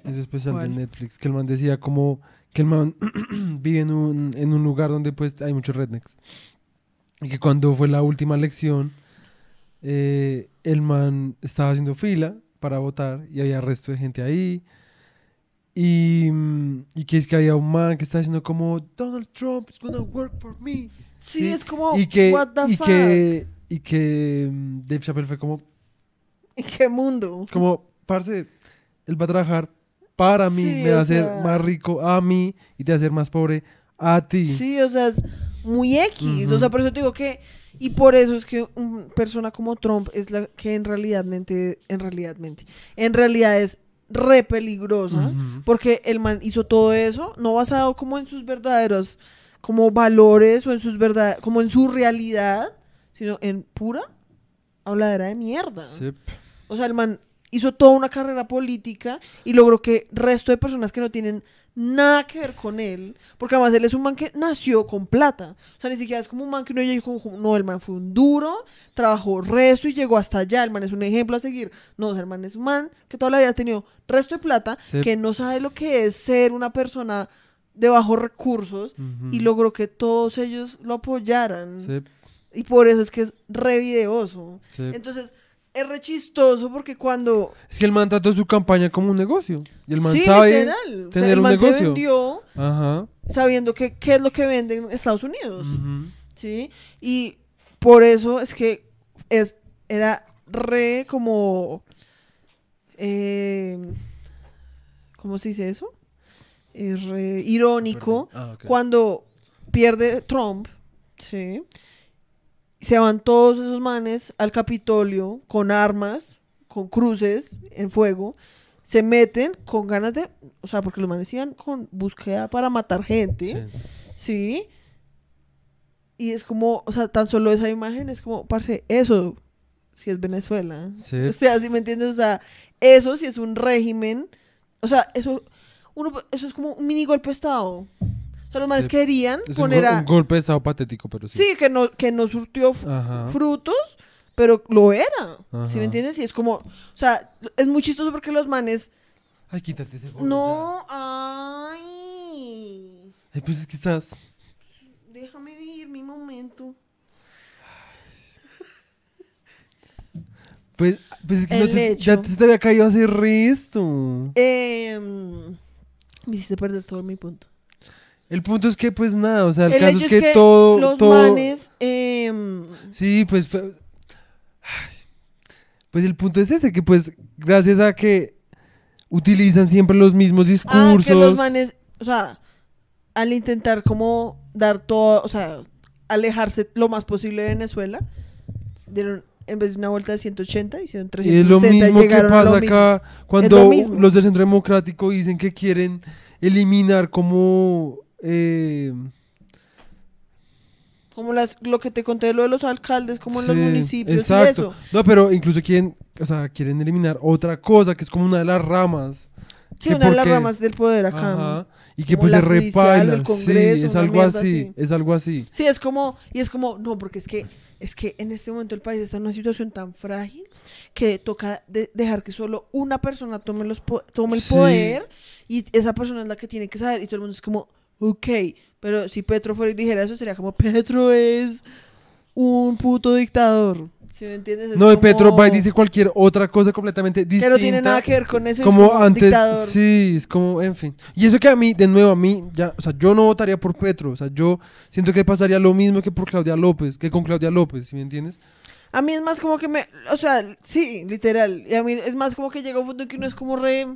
ese especial
¿Cuál?
de Netflix que el man decía como que el man vive en un, en un lugar donde pues hay muchos rednecks y que cuando fue la última elección eh, el man estaba haciendo fila para votar y había resto de gente ahí Y, y que es que había un man que está diciendo como Donald Trump is gonna work for me.
Sí, es como,
y que,
what the
y
fuck.
que, y que mm, Dave Chappelle fue como,
¿En qué mundo?
como, parce, él va a trabajar para mí,
Sí,
me va a hacer
sea.
más rico a mí y te va a hacer más pobre a ti.
Sí, o sea, es muy X.
Ujú.
O sea, por eso te digo que. Y por eso es que una persona como Trump es la que en realidad, mente, en realidad, mente, en realidad es re peligrosa. Porque el man hizo todo eso, no basado como en sus verdaderos como valores o en sus verdad, como en su realidad, sino en pura habladera de mierda.
Sí.
O sea, el man hizo toda una carrera política y logró que resto de personas que no tienen nada que ver con él, porque además él es un man que nació con plata. O sea, ni siquiera es como un man que uno dijo, no, el man fue un duro, trabajó resto y llegó hasta allá. El man es un ejemplo a seguir. No, el man es un man que toda la vida ha tenido resto de plata,
Sí.
que no sabe lo que es ser una persona de bajos recursos y logró que todos ellos lo apoyaran.
Sí,
Y por eso es que es re videoso.
sí.
Entonces, es re chistoso porque cuando
Es que el man trató su campaña como un negocio. Y el man
sí,
sabe
literal. O sea,
tener
el
un
man se
negocio.
vendió
Ajá.
sabiendo que, qué es lo que venden en Estados Unidos. ¿Sí? Y por eso es que es, era re como. eh, ¿Cómo se dice eso? Es re irónico
Ah,
cuando pierde Trump, ¿sí? Se van todos esos manes al Capitolio con armas, con cruces en fuego, se meten con ganas de, o sea, porque los manes iban con búsqueda para matar gente,
Sí.
¿sí? Y es como, o sea, tan solo esa imagen es como, parce, eso si es Venezuela.
Sí.
O sea, ¿sí me entiendes? O sea, eso si es un régimen, o sea, eso, uno, eso es como un mini golpe de Estado. O sea, los manes
Sí.
querían
Es un,
poner
go-
a...
un golpe de estado patético, pero sí.
Sí, que no, que no surtió
Ajá.
frutos, pero lo era. ¿Sí
Ajá.
me entiendes? Y es como, o sea, es muy chistoso porque los manes...
Ay, quítate ese gorro
No, ay.
ya. Ay, pues es que estás.
Déjame vivir mi momento.
Pues, pues es que no te, ya te, te había caído hacer resto.
Em, me hiciste perder todo mi punto.
El punto es que, pues nada, o sea, el,
El
caso es que,
es que
todo.
Los
todo...
manes... em,
Sí, pues. Pues el punto es ese, que pues, gracias a que utilizan siempre los mismos
Ah,
discursos.
que los manes, o sea, al intentar como dar todo, o sea, alejarse lo más posible de Venezuela, dieron, en vez de una vuelta de 180, hicieron
Y es lo
360
mismo que
lo
pasa
mismo.
acá cuando
lo
los del Centro Democrático dicen que quieren eliminar como eh,
Como las, lo que te conté lo de los alcaldes, como en los municipios y
exacto.
eso.
No, pero incluso quieren, o sea, quieren eliminar otra cosa que es como una de las ramas.
Sí, una de las ramas del poder acá.
Ajá, y que pues se repaila. Sí, es algo así,
así.
es algo así.
Sí, es como, y es como, no, porque es que, es que en este momento el país está en una situación tan frágil que toca de- dejar que solo una persona tome, los po- tome el
Sí.
poder y esa persona es la que tiene que saber y todo el mundo es como, ok, pero si Petro fuera y dijera eso sería como, Petro es un puto dictador. ¿Sí me entiendes? Es
No, y Petro va y dice cualquier otra cosa completamente distinta.
Que no tiene nada que ver con eso.
como antes,
dictador.
sí, es como, en fin. Y eso que a mí, de nuevo, a mí, ya, o sea, yo no votaría por Petro, o sea, yo siento que pasaría lo mismo que por Claudia López, que con Claudia López, ¿sí me entiendes?
A mí es más como que me. O sea, sí, literal. Y a mí es más como que llega un punto en que uno es como re.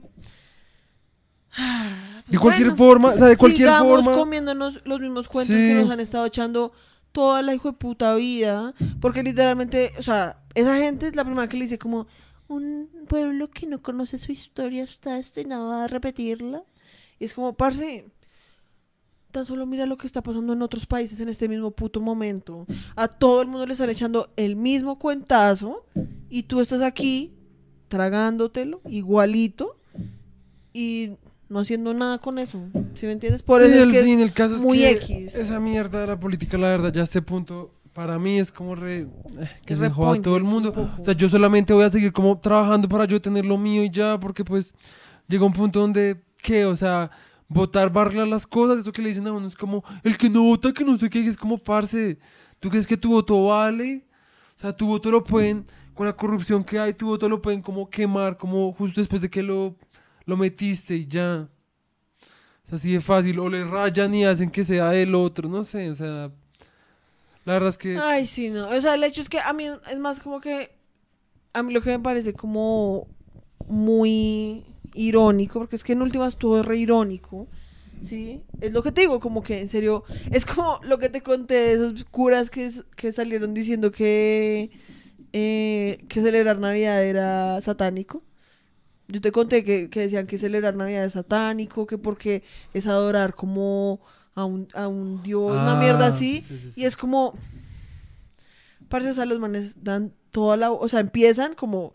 Ah,
De cualquier
bueno,
forma, o sea, de cualquier
sigamos
forma.
comiéndonos los mismos cuentos
Sí.
que nos han estado echando toda la hijo de puta vida. Porque literalmente, o sea, esa gente es la primera que le dice como. Un pueblo que no conoce su historia está destinado a repetirla. Y es como, parce. Tan solo mira lo que está pasando en otros países en este mismo puto momento. A todo el mundo le están echando el mismo cuentazo y tú estás aquí tragándotelo igualito y no haciendo nada con eso. ¿Sí me entiendes? Por
Sí,
eso es
al
que es
el caso es
muy
que
X.
Esa mierda de la política, la verdad, ya a este punto, para mí es como re. eh, que
Es
se joda todo el mundo. O sea, yo solamente voy a seguir como trabajando para yo tener lo mío y ya, porque pues llega un punto donde, ¿qué? O sea, votar a arreglar las cosas, eso que le dicen a uno es como, el que no vota, que no sé qué, es como, parce, ¿tú crees que tu voto vale? O sea, tu voto lo pueden, con la corrupción que hay, tu voto lo pueden como quemar, como justo después de que lo, lo metiste y ya. Es así de fácil. O le rayan y hacen que sea el otro. No sé, o sea. La verdad es que.
Ay, sí, no. O sea, el hecho es que a mí es más como que. A mí lo que me parece como muy irónico, porque es que en últimas todo re irónico. Sí, es lo que te digo, como que en serio, es como lo que te conté de esos curas que, que salieron diciendo que, eh, que celebrar Navidad era satánico. Yo te conté que, que decían que celebrar Navidad es satánico, que porque es adorar como a un, a un dios, una mierda
Ah,
así.
sí, sí,
Y es como, parce, o sea, los manes dan toda la, o sea, empiezan como,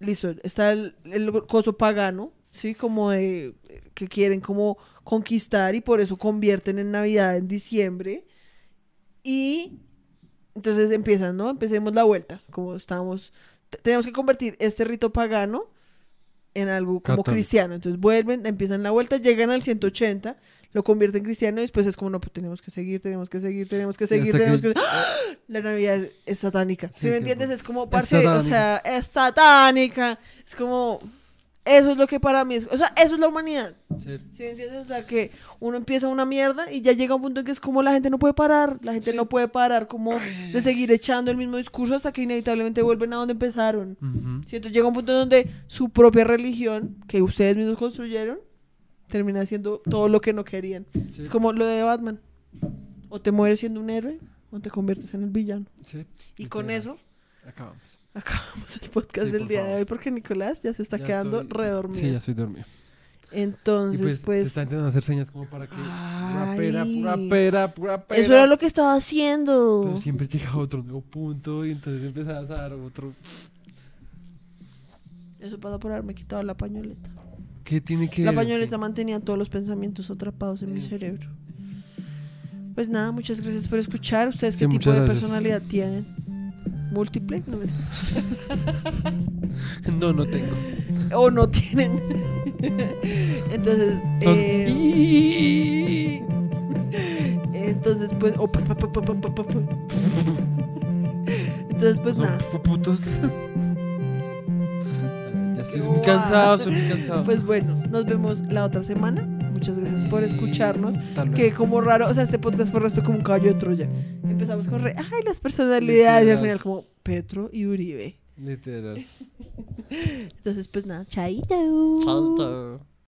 listo, está el, el coso pagano, ¿sí? Como de, que quieren como conquistar y por eso convierten en Navidad en diciembre. Y entonces empiezan, ¿no? Empecemos la vuelta, como estamos, te- tenemos que convertir este rito pagano en algo como
Católico.
cristiano. Entonces vuelven, empiezan la vuelta, llegan al 180, lo convierten en cristiano y después es como, no, pues tenemos que seguir, tenemos que seguir, tenemos que seguir, tenemos
que-
que... ¡Ah! La Navidad es, es satánica.
Sí,
¿Sí me entiendes? Es como,
es
parce, o sea, es satánica. Es como... Eso es lo que para mí es... O sea, eso es la humanidad.
Sí.
¿Sí entiendes? O sea, que uno empieza una mierda y ya llega un punto en que es como la gente no puede parar. La gente
Sí.
no puede parar como de seguir echando el mismo discurso hasta que inevitablemente vuelven a donde empezaron. ¿Sí? Entonces llega un punto donde su propia religión, que ustedes mismos construyeron, termina siendo todo lo que no querían. Es como lo de Batman. O te mueres siendo un héroe o te conviertes en el villano.
Sí.
Y con eso
Acabamos.
acabamos el podcast
Sí,
del día de hoy porque Nicolás ya se está
Ya
quedando
estoy-
redormido.
Sí, ya estoy dormido. Y
Entonces,
pues,
pues,
está intentando hacer señas como para que. Pura pera,
Ay.
pura pera, pura pera.
eso era lo que estaba haciendo.
Pero siempre llega a otro nuevo punto y entonces empezabas a dar otro.
Eso pasa por haberme quitado la pañoleta.
¿Qué tiene que
La
ver?
pañoleta
Sí.
mantenía todos los pensamientos atrapados en mi cerebro. Pues nada, muchas gracias por escuchar. ¿Ustedes
Sí,
qué tipo de
gracias.
personalidad tienen? ¿Múltiple? No me-
No, no tengo.
¿O no tienen? Entonces,
Son-
eh,
Y-
entonces pues... Entonces, pues
Son
nada.
pu- putos. ya estoy muy cansado, estoy muy cansado.
Pues bueno, nos vemos la otra semana. Muchas gracias por escucharnos. Que como raro, o sea, este podcast fue resto como un caballo de Troya. Empezamos con re, ay, las personalidades, y al final como Petro y Uribe.
Literal.
Entonces, pues nada, chaito.
Chao.